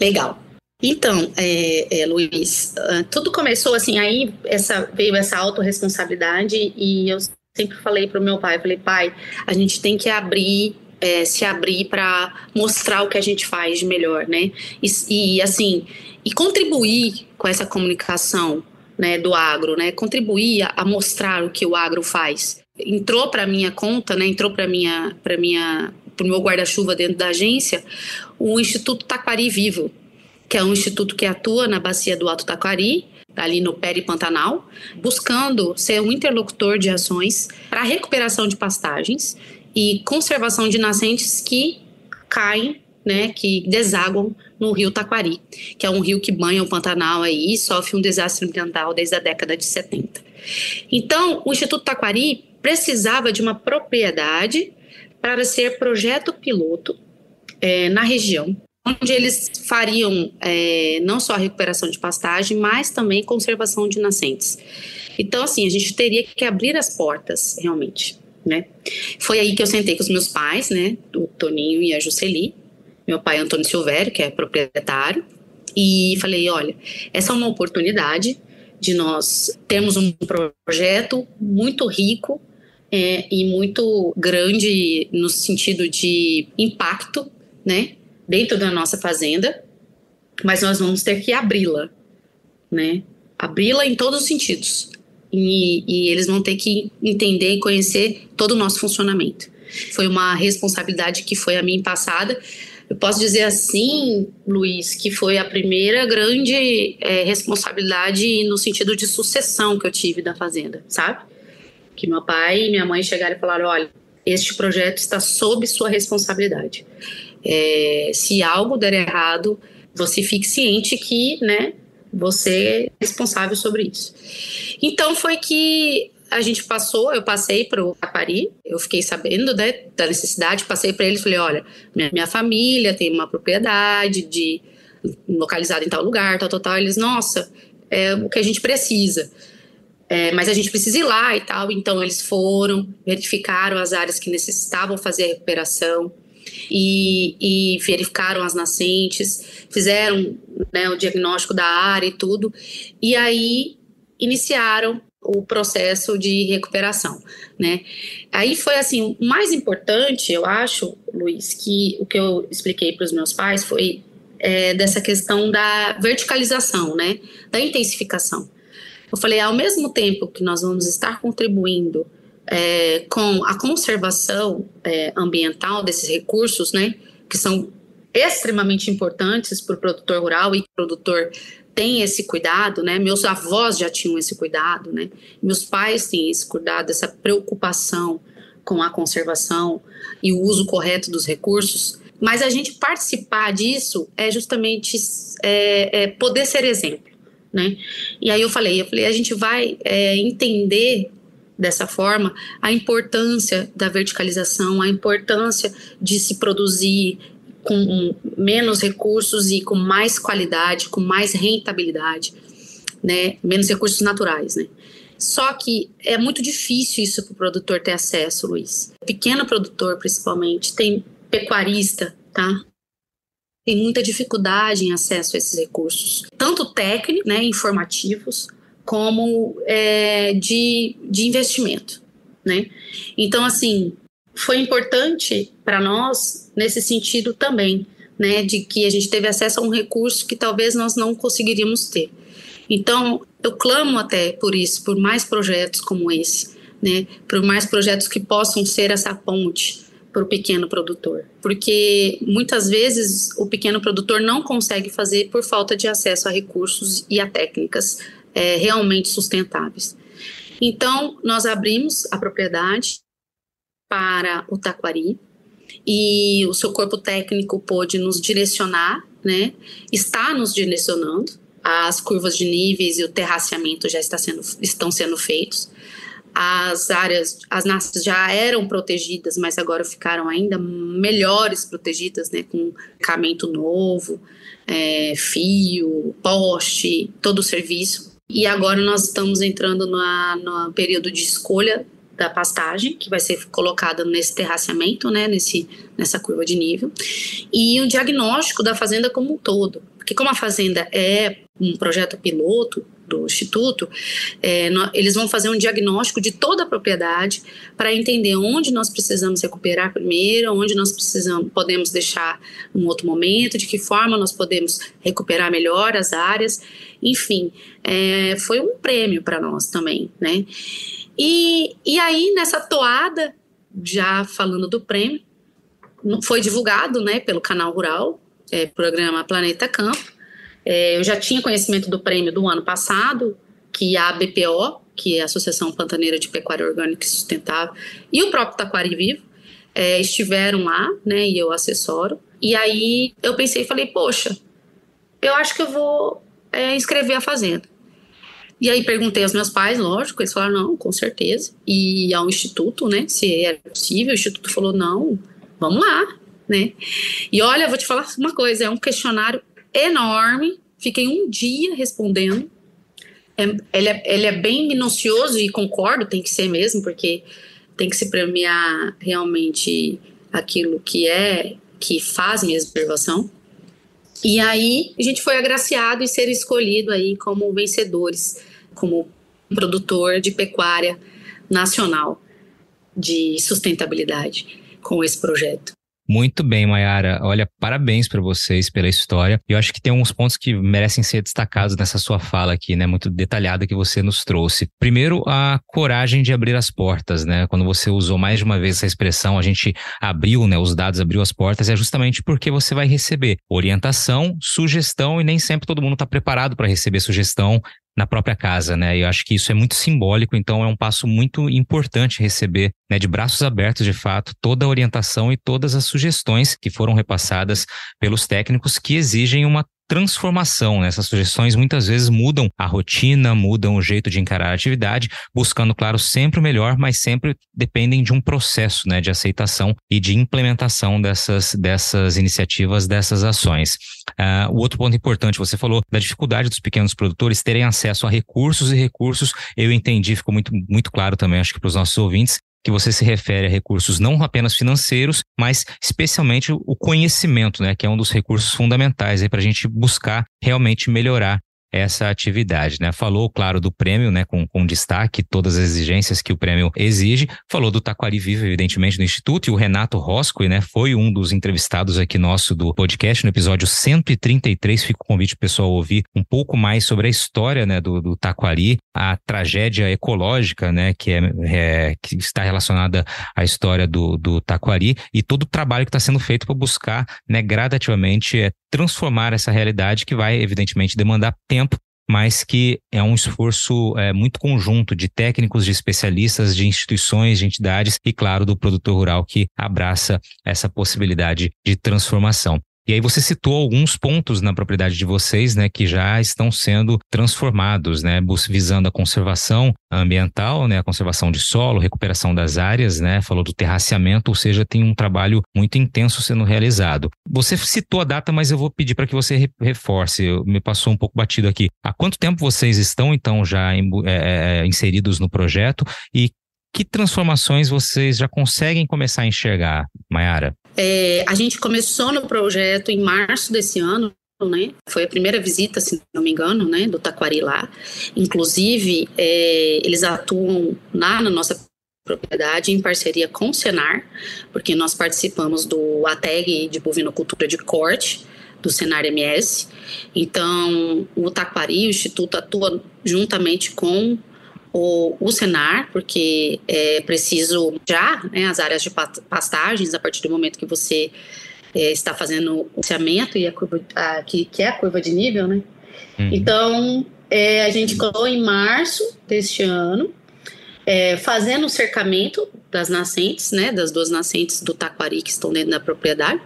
Legal. Então, é, é, Luiz, uh, tudo começou assim, aí essa, veio essa autorresponsabilidade e eu sempre falei para o meu pai, falei, pai, a gente tem que abrir, é, se abrir para mostrar o que a gente faz de melhor, né? E, e, assim, e contribuir com essa comunicação né, do agro, né, contribuir a, a mostrar o que o agro faz. Entrou para minha conta, né, entrou para minha, para minha, para o meu guarda-chuva dentro da agência, o Instituto Taquari Vivo, que é um instituto que atua na bacia do Alto Taquari, ali no Peri Pantanal, buscando ser um interlocutor de ações para recuperação de pastagens e conservação de nascentes que caem, né, que desaguam no rio Taquari, que é um rio que banha o Pantanal aí e sofre um desastre ambiental desde a década de 70. Então, o Instituto Taquari precisava de uma propriedade para ser projeto piloto é, na região, onde eles fariam é, não só a recuperação de pastagem, mas também conservação de nascentes. Então, assim, a gente teria que abrir as portas, realmente, né? Foi aí que eu sentei com os meus pais, né, o Toninho e a Jusceli, meu pai Antônio Silvério, que é proprietário, e falei: olha, essa é uma oportunidade de nós termos um projeto muito rico é, e muito grande no sentido de impacto, né, dentro da nossa fazenda, mas nós vamos ter que abri-la, né, abri-la em todos os sentidos. E, e, eles vão ter que entender e conhecer todo o nosso funcionamento. Foi uma responsabilidade que foi a mim passada, eu posso dizer assim, Luiz, que foi a primeira grande é, responsabilidade no sentido de sucessão que eu tive da fazenda, sabe? Que meu pai e minha mãe chegaram e falaram: olha, este projeto está sob sua responsabilidade. É, se algo der errado, você fique ciente que, né, você é responsável sobre isso. Então foi que a gente passou, eu passei para o Capari, eu fiquei sabendo né, da necessidade, passei para eles, falei, olha, minha, minha, família tem uma propriedade de localizada em tal lugar, tal, tal, tal. Eles, nossa, é o que a gente precisa. É, mas a gente precisa ir lá e tal. Então eles foram, verificaram as áreas que necessitavam fazer a recuperação e, e verificaram as nascentes, fizeram né, o diagnóstico da área e tudo. E aí iniciaram o processo de recuperação, né? Aí foi assim, o mais importante, eu acho, Luiz, que o que eu expliquei para os meus pais foi é, dessa questão da verticalização, né? Da intensificação. Eu falei, ao mesmo tempo que nós vamos estar contribuindo é, com a conservação é, ambiental desses recursos, né? Que são extremamente importantes para o produtor rural e produtor tem esse cuidado, né? Meus avós já tinham esse cuidado, né? Meus pais têm esse cuidado, essa preocupação com a conservação e o uso correto dos recursos. Mas a gente participar disso é justamente é, é poder ser exemplo, né? E aí eu falei, eu falei, a gente vai é, entender dessa forma a importância da verticalização, a importância de se produzir com menos recursos e com mais qualidade, com mais rentabilidade, né? Menos recursos naturais, né? Só que é muito difícil isso para o produtor ter acesso, Luiz. Pequeno produtor, principalmente, tem pecuarista, tá? Tem muita dificuldade em acesso a esses recursos, tanto técnicos, né, informativos, como é, de, de investimento, né? Então, assim, foi importante para nós nesse sentido também, né, de que a gente teve acesso a um recurso que talvez nós não conseguiríamos ter. Então, eu clamo até por isso, por mais projetos como esse, né, por mais projetos que possam ser essa ponte para o pequeno produtor, porque muitas vezes o pequeno produtor não consegue fazer por falta de acesso a recursos e a técnicas é, realmente sustentáveis. Então, nós abrimos a propriedade para o Taquari e o seu corpo técnico pôde nos direcionar, né? Está nos direcionando. As curvas de níveis e o terraceamento já está sendo, estão sendo feitos. As áreas, as nascentes já eram protegidas, mas agora ficaram ainda melhores protegidas, né? Com equipamento novo, é, fio, poste, todo o serviço. E agora nós estamos entrando no período de escolha da pastagem, que vai ser colocada nesse terraceamento, né, nesse, nessa curva de nível, e o diagnóstico da fazenda como um todo. Porque como a fazenda é um projeto piloto, do Instituto, é, eles vão fazer um diagnóstico de toda a propriedade para entender onde nós precisamos recuperar primeiro, onde nós precisamos, podemos deixar um outro momento, de que forma nós podemos recuperar melhor as áreas, enfim, é, foi um prêmio para nós também, né? E, e aí, nessa toada, já falando do prêmio, foi divulgado né, pelo canal rural, é, programa Planeta Campo. É, eu já tinha conhecimento do prêmio do ano passado, que a ABPO, que é a Associação Pantaneira de Pecuária Orgânica e Sustentável, e o próprio Taquari Vivo, é, estiveram lá, né, e eu assessoro. E aí eu pensei e falei, poxa, eu acho que eu vou é, inscrever a fazenda. E aí perguntei aos meus pais, lógico, eles falaram, não, com certeza. E ao instituto, né, se era possível, o instituto falou, não, vamos lá, né? E olha, vou te falar uma coisa, é um questionário enorme, fiquei um dia respondendo. É, ele, é, ele é bem minucioso e concordo, tem que ser mesmo, porque tem que se premiar realmente aquilo que é, que fazem a observação. E aí a gente foi agraciado e ser escolhido aí como vencedores, como produtor de pecuária nacional de sustentabilidade com esse projeto. Muito bem, Mayara. Olha, parabéns para vocês pela história. Eu acho que tem alguns pontos que merecem ser destacados nessa sua fala aqui, né? Muito detalhada que você nos trouxe. Primeiro, a coragem de abrir as portas, né? Quando você usou mais de uma vez essa expressão, a gente abriu, né? Os dados abriu as portas, é justamente porque você vai receber orientação, sugestão e nem sempre todo mundo está preparado para receber sugestão na própria casa, né? E eu acho que isso é muito simbólico, então é um passo muito importante receber, né, de braços abertos, de fato, toda a orientação e todas as sugestões que foram repassadas pelos técnicos que exigem uma transformação. Né? Essas sugestões muitas vezes mudam a rotina, mudam o jeito de encarar a atividade, buscando, claro, sempre o melhor, mas sempre dependem de um processo né, de aceitação e de implementação dessas, dessas iniciativas, dessas ações. Uh, o outro ponto importante, você falou da dificuldade dos pequenos produtores terem acesso a recursos e recursos, eu entendi, ficou muito, muito claro também, acho que para os nossos ouvintes, que você se refere a recursos não apenas financeiros, mas especialmente o conhecimento, né, que é um dos recursos fundamentais para a gente buscar realmente melhorar essa atividade, né? Falou, claro, do prêmio, né, com, com destaque, todas as exigências que o prêmio exige. Falou do Taquari Vivo, evidentemente, do Instituto, e o Renato Rosco, né, foi um dos entrevistados aqui nosso do podcast, no episódio 133. Fica o convite pessoal ouvir um pouco mais sobre a história, né, do, do Taquari, a tragédia ecológica, né, que, é, é que está relacionada à história do, do Taquari e todo o trabalho que está sendo feito para buscar, né, gradativamente é, transformar essa realidade que vai, evidentemente, demandar tempo, mas que é um esforço é, muito conjunto de técnicos, de especialistas, de instituições, de entidades e, claro, do produtor rural que abraça essa possibilidade de transformação. E aí você citou alguns pontos na propriedade de vocês, né, que já estão sendo transformados, né, visando a conservação ambiental, né, a conservação de solo, recuperação das áreas, né, falou do terraceamento, ou seja, tem um trabalho muito intenso sendo realizado. Você citou a data, mas eu vou pedir para que você reforce, me passou um pouco batido aqui. Há quanto tempo vocês estão, então, já é, é, inseridos no projeto e que transformações vocês já conseguem começar a enxergar, Mayara? É, a gente começou no projeto em março desse ano, né? Foi a primeira visita, se não me engano, né, do Taquari lá. Inclusive, é, eles atuam lá na nossa propriedade em parceria com o Senar, porque nós participamos do ATEG de bovinocultura de corte do Senar MS. Então, o Taquari, o Instituto atua juntamente com o, o Senar, porque é preciso já né, as áreas de pastagens, a partir do momento que você é, está fazendo o ciamento e a curva, a, que, que é a curva de nível, né? Uhum. Então, é, a gente colocou em março deste ano, é, fazendo o cercamento das nascentes, né, das duas nascentes do taquari que estão dentro da propriedade.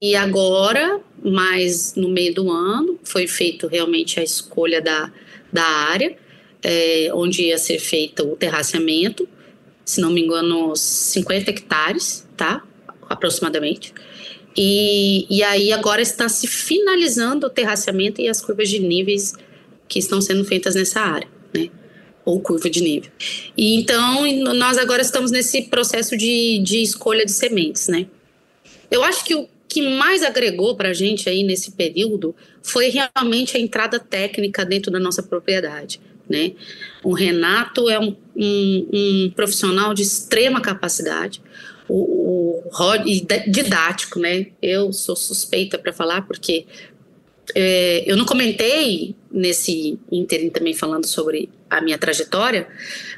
E agora, mais no meio do ano, foi feito realmente a escolha da, da área é, onde ia ser feito o terraceamento, se não me engano, 50 hectares, tá? Aproximadamente. E, e aí agora está se finalizando o terraceamento e as curvas de níveis que estão sendo feitas nessa área, né? Ou curva de nível. E então nós agora estamos nesse processo de, de escolha de sementes, né? Eu acho que o, que mais agregou para a gente aí nesse período foi realmente a entrada técnica dentro da nossa propriedade. Né? O Renato é um, um, um profissional de extrema capacidade, o, o didático, né? Eu sou suspeita para falar porque é, eu não comentei nesse ínterim também falando sobre a minha trajetória,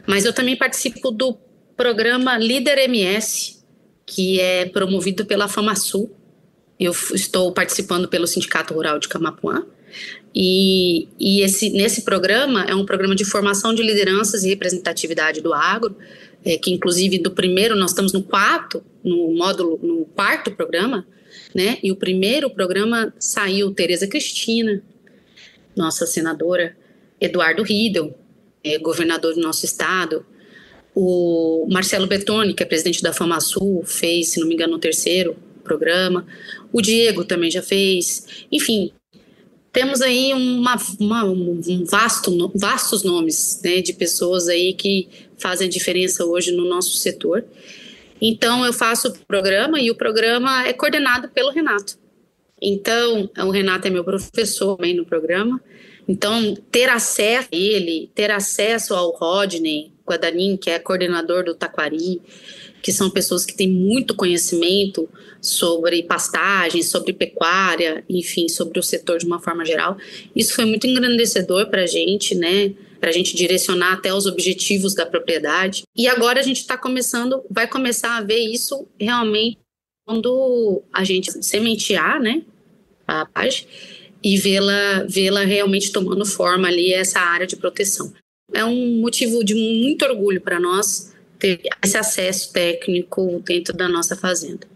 mas eu também participo do programa Líder MS, que é promovido pela FamaSul. Eu estou participando pelo Sindicato Rural de Camapuã. E, e esse, nesse programa é um programa de formação de lideranças e representatividade do agro, é, que inclusive do primeiro nós estamos no quarto, no módulo, no quarto programa, né? E o primeiro programa saiu Tereza Cristina, nossa senadora, Eduardo Riedel, é, governador do nosso estado, o Marcelo Betoni, que é presidente da FamaSul, fez, se não me engano, o terceiro programa. O Diego também já fez. Enfim, temos aí uma, uma, um vasto, vastos nomes né, de pessoas aí que fazem diferença hoje no nosso setor. Então, eu faço o programa e o programa é coordenado pelo Renato. Então, o Renato é meu professor também no programa. Então, ter acesso a ele, ter acesso ao Rodney Guadanin, que é coordenador do Taquari, que são pessoas que têm muito conhecimento sobre pastagem, sobre pecuária, enfim, sobre o setor de uma forma geral. Isso foi muito engrandecedor para a gente, né? Para a gente direcionar até os objetivos da propriedade. E agora a gente está começando, vai começar a ver isso realmente quando a gente sementear, né? A paz e vê-la vê-la realmente tomando forma ali essa área de proteção. É um motivo de muito orgulho para nós ter esse acesso técnico dentro da nossa fazenda.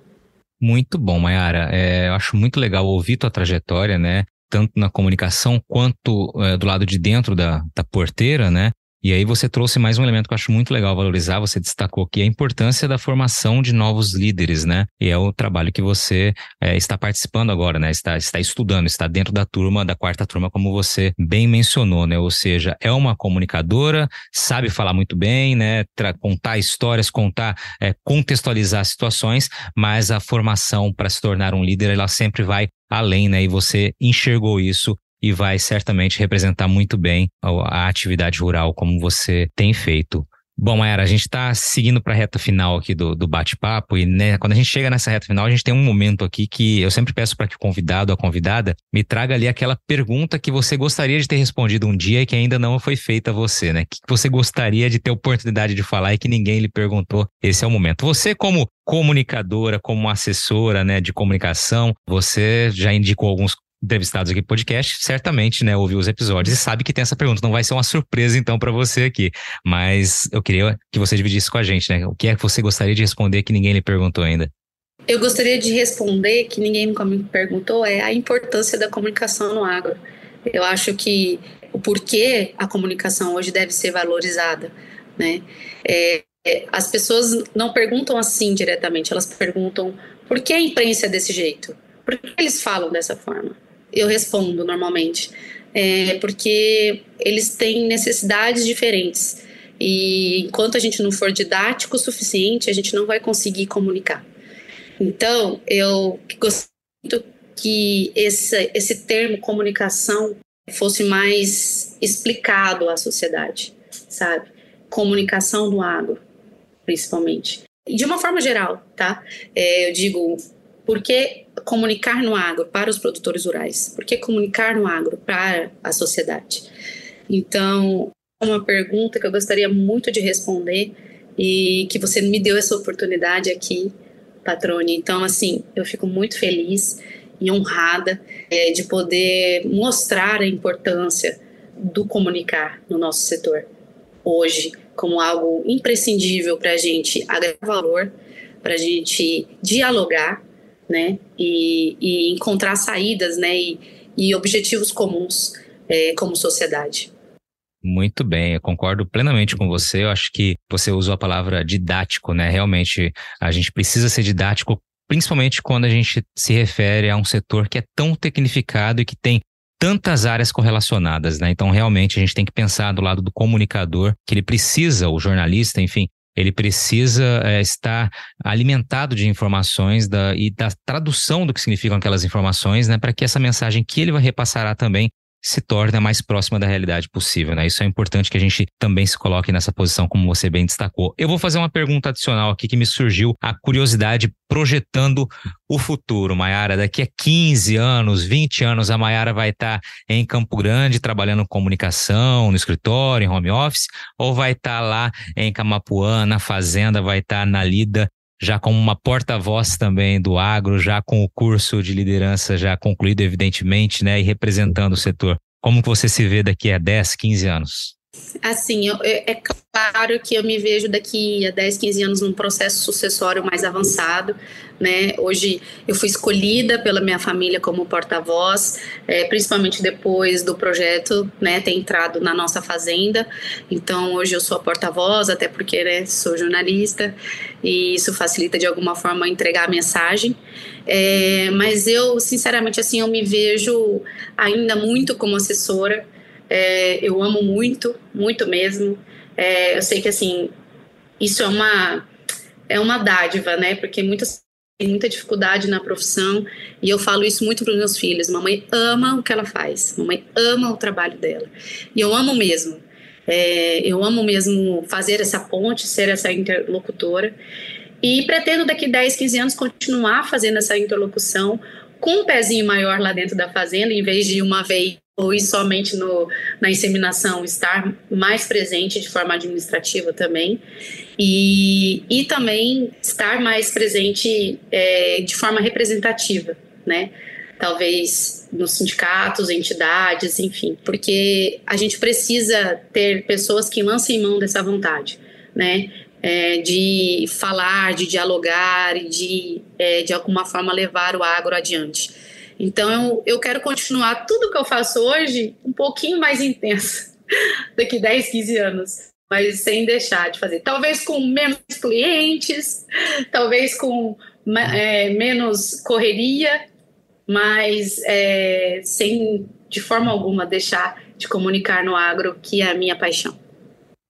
Muito bom, Mayara. É, eu acho muito legal ouvir tua trajetória, né? Tanto na comunicação quanto é, do lado de dentro da, da porteira, né? E aí você trouxe mais um elemento que eu acho muito legal valorizar, você destacou que a importância da formação de novos líderes, né? E é o trabalho que você é, está participando agora, né? Está, está estudando, está dentro da turma, da quarta turma, como você bem mencionou, né? Ou seja, é uma comunicadora, sabe falar muito bem, né? Tra contar histórias, contar, é, contextualizar situações, mas a formação para se tornar um líder, ela sempre vai além, né? E você enxergou isso e vai certamente representar muito bem a, atividade rural como você tem feito. Bom, Mayara, a gente está seguindo para a reta final aqui do, do bate-papo e né, quando a gente chega nessa reta final, a gente tem um momento aqui que eu sempre peço para que o convidado ou a convidada me traga ali aquela pergunta que você gostaria de ter respondido um dia e que ainda não foi feita a você, né? Que você gostaria de ter oportunidade de falar e que ninguém lhe perguntou. Esse é o momento. Você, como comunicadora, como assessora né, de comunicação, você já indicou alguns entrevistados aqui no podcast, certamente, né, ouviu os episódios e sabe que tem essa pergunta. Não vai ser uma surpresa, então, para você aqui. Mas eu queria que você dividisse com a gente, né? O que é que você gostaria de responder que ninguém lhe perguntou ainda? Eu gostaria de responder, que ninguém nunca me perguntou, é a importância da comunicação no agro. Eu acho que o porquê a comunicação hoje deve ser valorizada, né? É, é, as pessoas não perguntam assim diretamente, elas perguntam por que a imprensa é desse jeito? Por que eles falam dessa forma? Eu respondo normalmente. É, porque eles têm necessidades diferentes. E enquanto a gente não for didático o suficiente, a gente não vai conseguir comunicar. Então, eu gosto que esse, esse termo comunicação fosse mais explicado à sociedade, sabe? Comunicação do agro, principalmente. De uma forma geral, tá? É, eu digo, porque comunicar no agro para os produtores rurais? Por que comunicar no agro para a sociedade? Então, é uma pergunta que eu gostaria muito de responder e que você me deu essa oportunidade aqui, Patrone. Então, assim, eu fico muito feliz e honrada é, de poder mostrar a importância do comunicar no nosso setor hoje como algo imprescindível para a gente agregar valor, para a gente dialogar né? E, e encontrar saídas, né? E, e objetivos comuns é, como sociedade. Muito bem, eu concordo plenamente com você. Eu acho que você usou a palavra didático, né? Realmente, a gente precisa ser didático, principalmente quando a gente se refere a um setor que é tão tecnificado e que tem tantas áreas correlacionadas, né? Então, realmente, a gente tem que pensar do lado do comunicador, que ele precisa, o jornalista, enfim, ele precisa é, estar alimentado de informações da, e da tradução do que significam aquelas informações, né, para que essa mensagem que ele vai repassar também se torne a mais próxima da realidade possível, né? Isso é importante que a gente também se coloque nessa posição, como você bem destacou. Eu vou fazer uma pergunta adicional aqui que me surgiu a curiosidade projetando o futuro, Maiara. Daqui a 15 anos, 20 anos, a Maiara vai estar em Campo Grande trabalhando com comunicação, no escritório, em home office, ou vai estar lá em Camapuã, na fazenda, vai estar na lida já como uma porta-voz também do agro, já com o curso de liderança já concluído, evidentemente, né, e representando o setor. Como você se vê daqui a 10, 15 anos? Assim, eu, é claro que eu me vejo daqui a 10, 15 anos num processo sucessório mais avançado, né? Hoje eu fui escolhida pela minha família como porta-voz, é, principalmente depois do projeto, né, ter entrado na nossa fazenda. Então hoje eu sou a porta-voz, até porque né, sou jornalista e isso facilita de alguma forma entregar a mensagem. É, mas eu, sinceramente, assim, eu me vejo ainda muito como assessora. É, eu amo muito, muito mesmo. É, eu sei que assim isso é uma é uma dádiva, né? Porque muitas tem muita dificuldade na profissão e eu falo isso muito para os meus filhos. Mamãe ama o que ela faz, mamãe ama o trabalho dela e eu amo mesmo. É, eu amo mesmo fazer essa ponte, ser essa interlocutora e pretendo daqui 10, 15 anos continuar fazendo essa interlocução com um pezinho maior lá dentro da fazenda, em vez de uma vez ou ir somente no, na inseminação, estar mais presente de forma administrativa também, e, e também estar mais presente é, de forma representativa, né? Talvez nos sindicatos, entidades, enfim, porque a gente precisa ter pessoas que lancem mão dessa vontade, né? É, de falar, de dialogar e de, é, de alguma forma, levar o agro adiante. Então eu, eu quero continuar tudo que eu faço hoje um pouquinho mais intenso daqui 10, 15 anos, mas sem deixar de fazer. Talvez com menos clientes, talvez com é, menos correria, mas é, sem de forma alguma deixar de comunicar no agro, que é a minha paixão.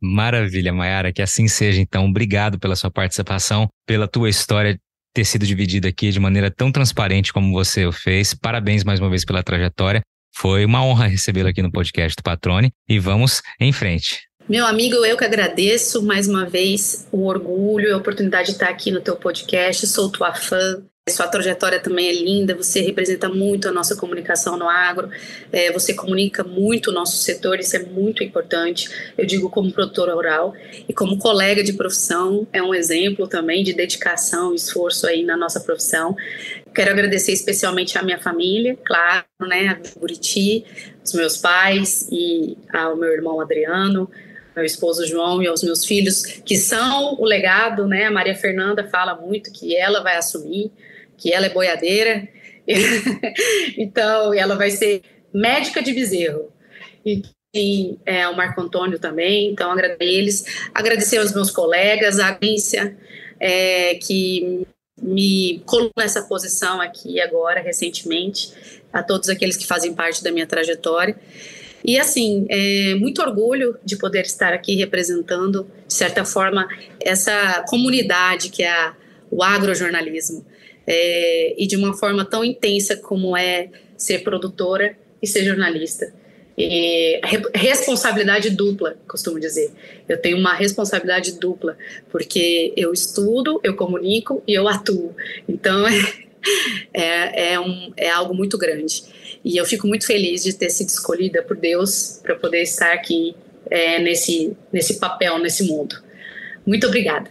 Maravilha, Mayara, que assim seja. Então, obrigado pela sua participação, pela tua história ter sido dividido aqui de maneira tão transparente como você o fez. Parabéns mais uma vez pela trajetória. Foi uma honra recebê-lo aqui no podcast do Patrone e vamos em frente. Meu amigo, eu que agradeço mais uma vez o orgulho e a oportunidade de estar aqui no teu podcast. Sou tua fã. Sua trajetória também é linda, você representa muito a nossa comunicação no agro, é, você comunica muito o nosso setor, isso é muito importante. Eu digo como produtora rural e como colega de profissão, é um exemplo também de dedicação, esforço aí na nossa profissão. Quero agradecer especialmente à minha família, claro, né, a Buriti, os meus pais e ao meu irmão Adriano, meu esposo João e aos meus filhos, que são o legado, né? A Maria Fernanda fala muito que ela vai assumir que ela é boiadeira, então ela vai ser médica de bezerro. E, e é, o Marco Antônio também, então agradecer eles, agradecer aos meus colegas, a agência é, que me colocou nessa posição aqui agora, recentemente, a todos aqueles que fazem parte da minha trajetória. E assim, é, muito orgulho de poder estar aqui representando, de certa forma, essa comunidade que é a, o agrojornalismo é, e de uma forma tão intensa como é ser produtora e ser jornalista. E responsabilidade dupla, costumo dizer. Eu tenho uma responsabilidade dupla, porque eu estudo, eu comunico e eu atuo. Então é, é, um, é algo muito grande. E eu fico muito feliz de ter sido escolhida por Deus para poder estar aqui é, nesse, nesse papel, nesse mundo. Muito obrigada.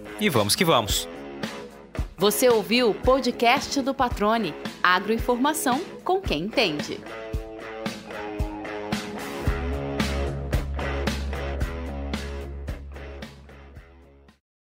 e vamos que vamos. Você ouviu o podcast do Patrone, agroinformação com quem entende.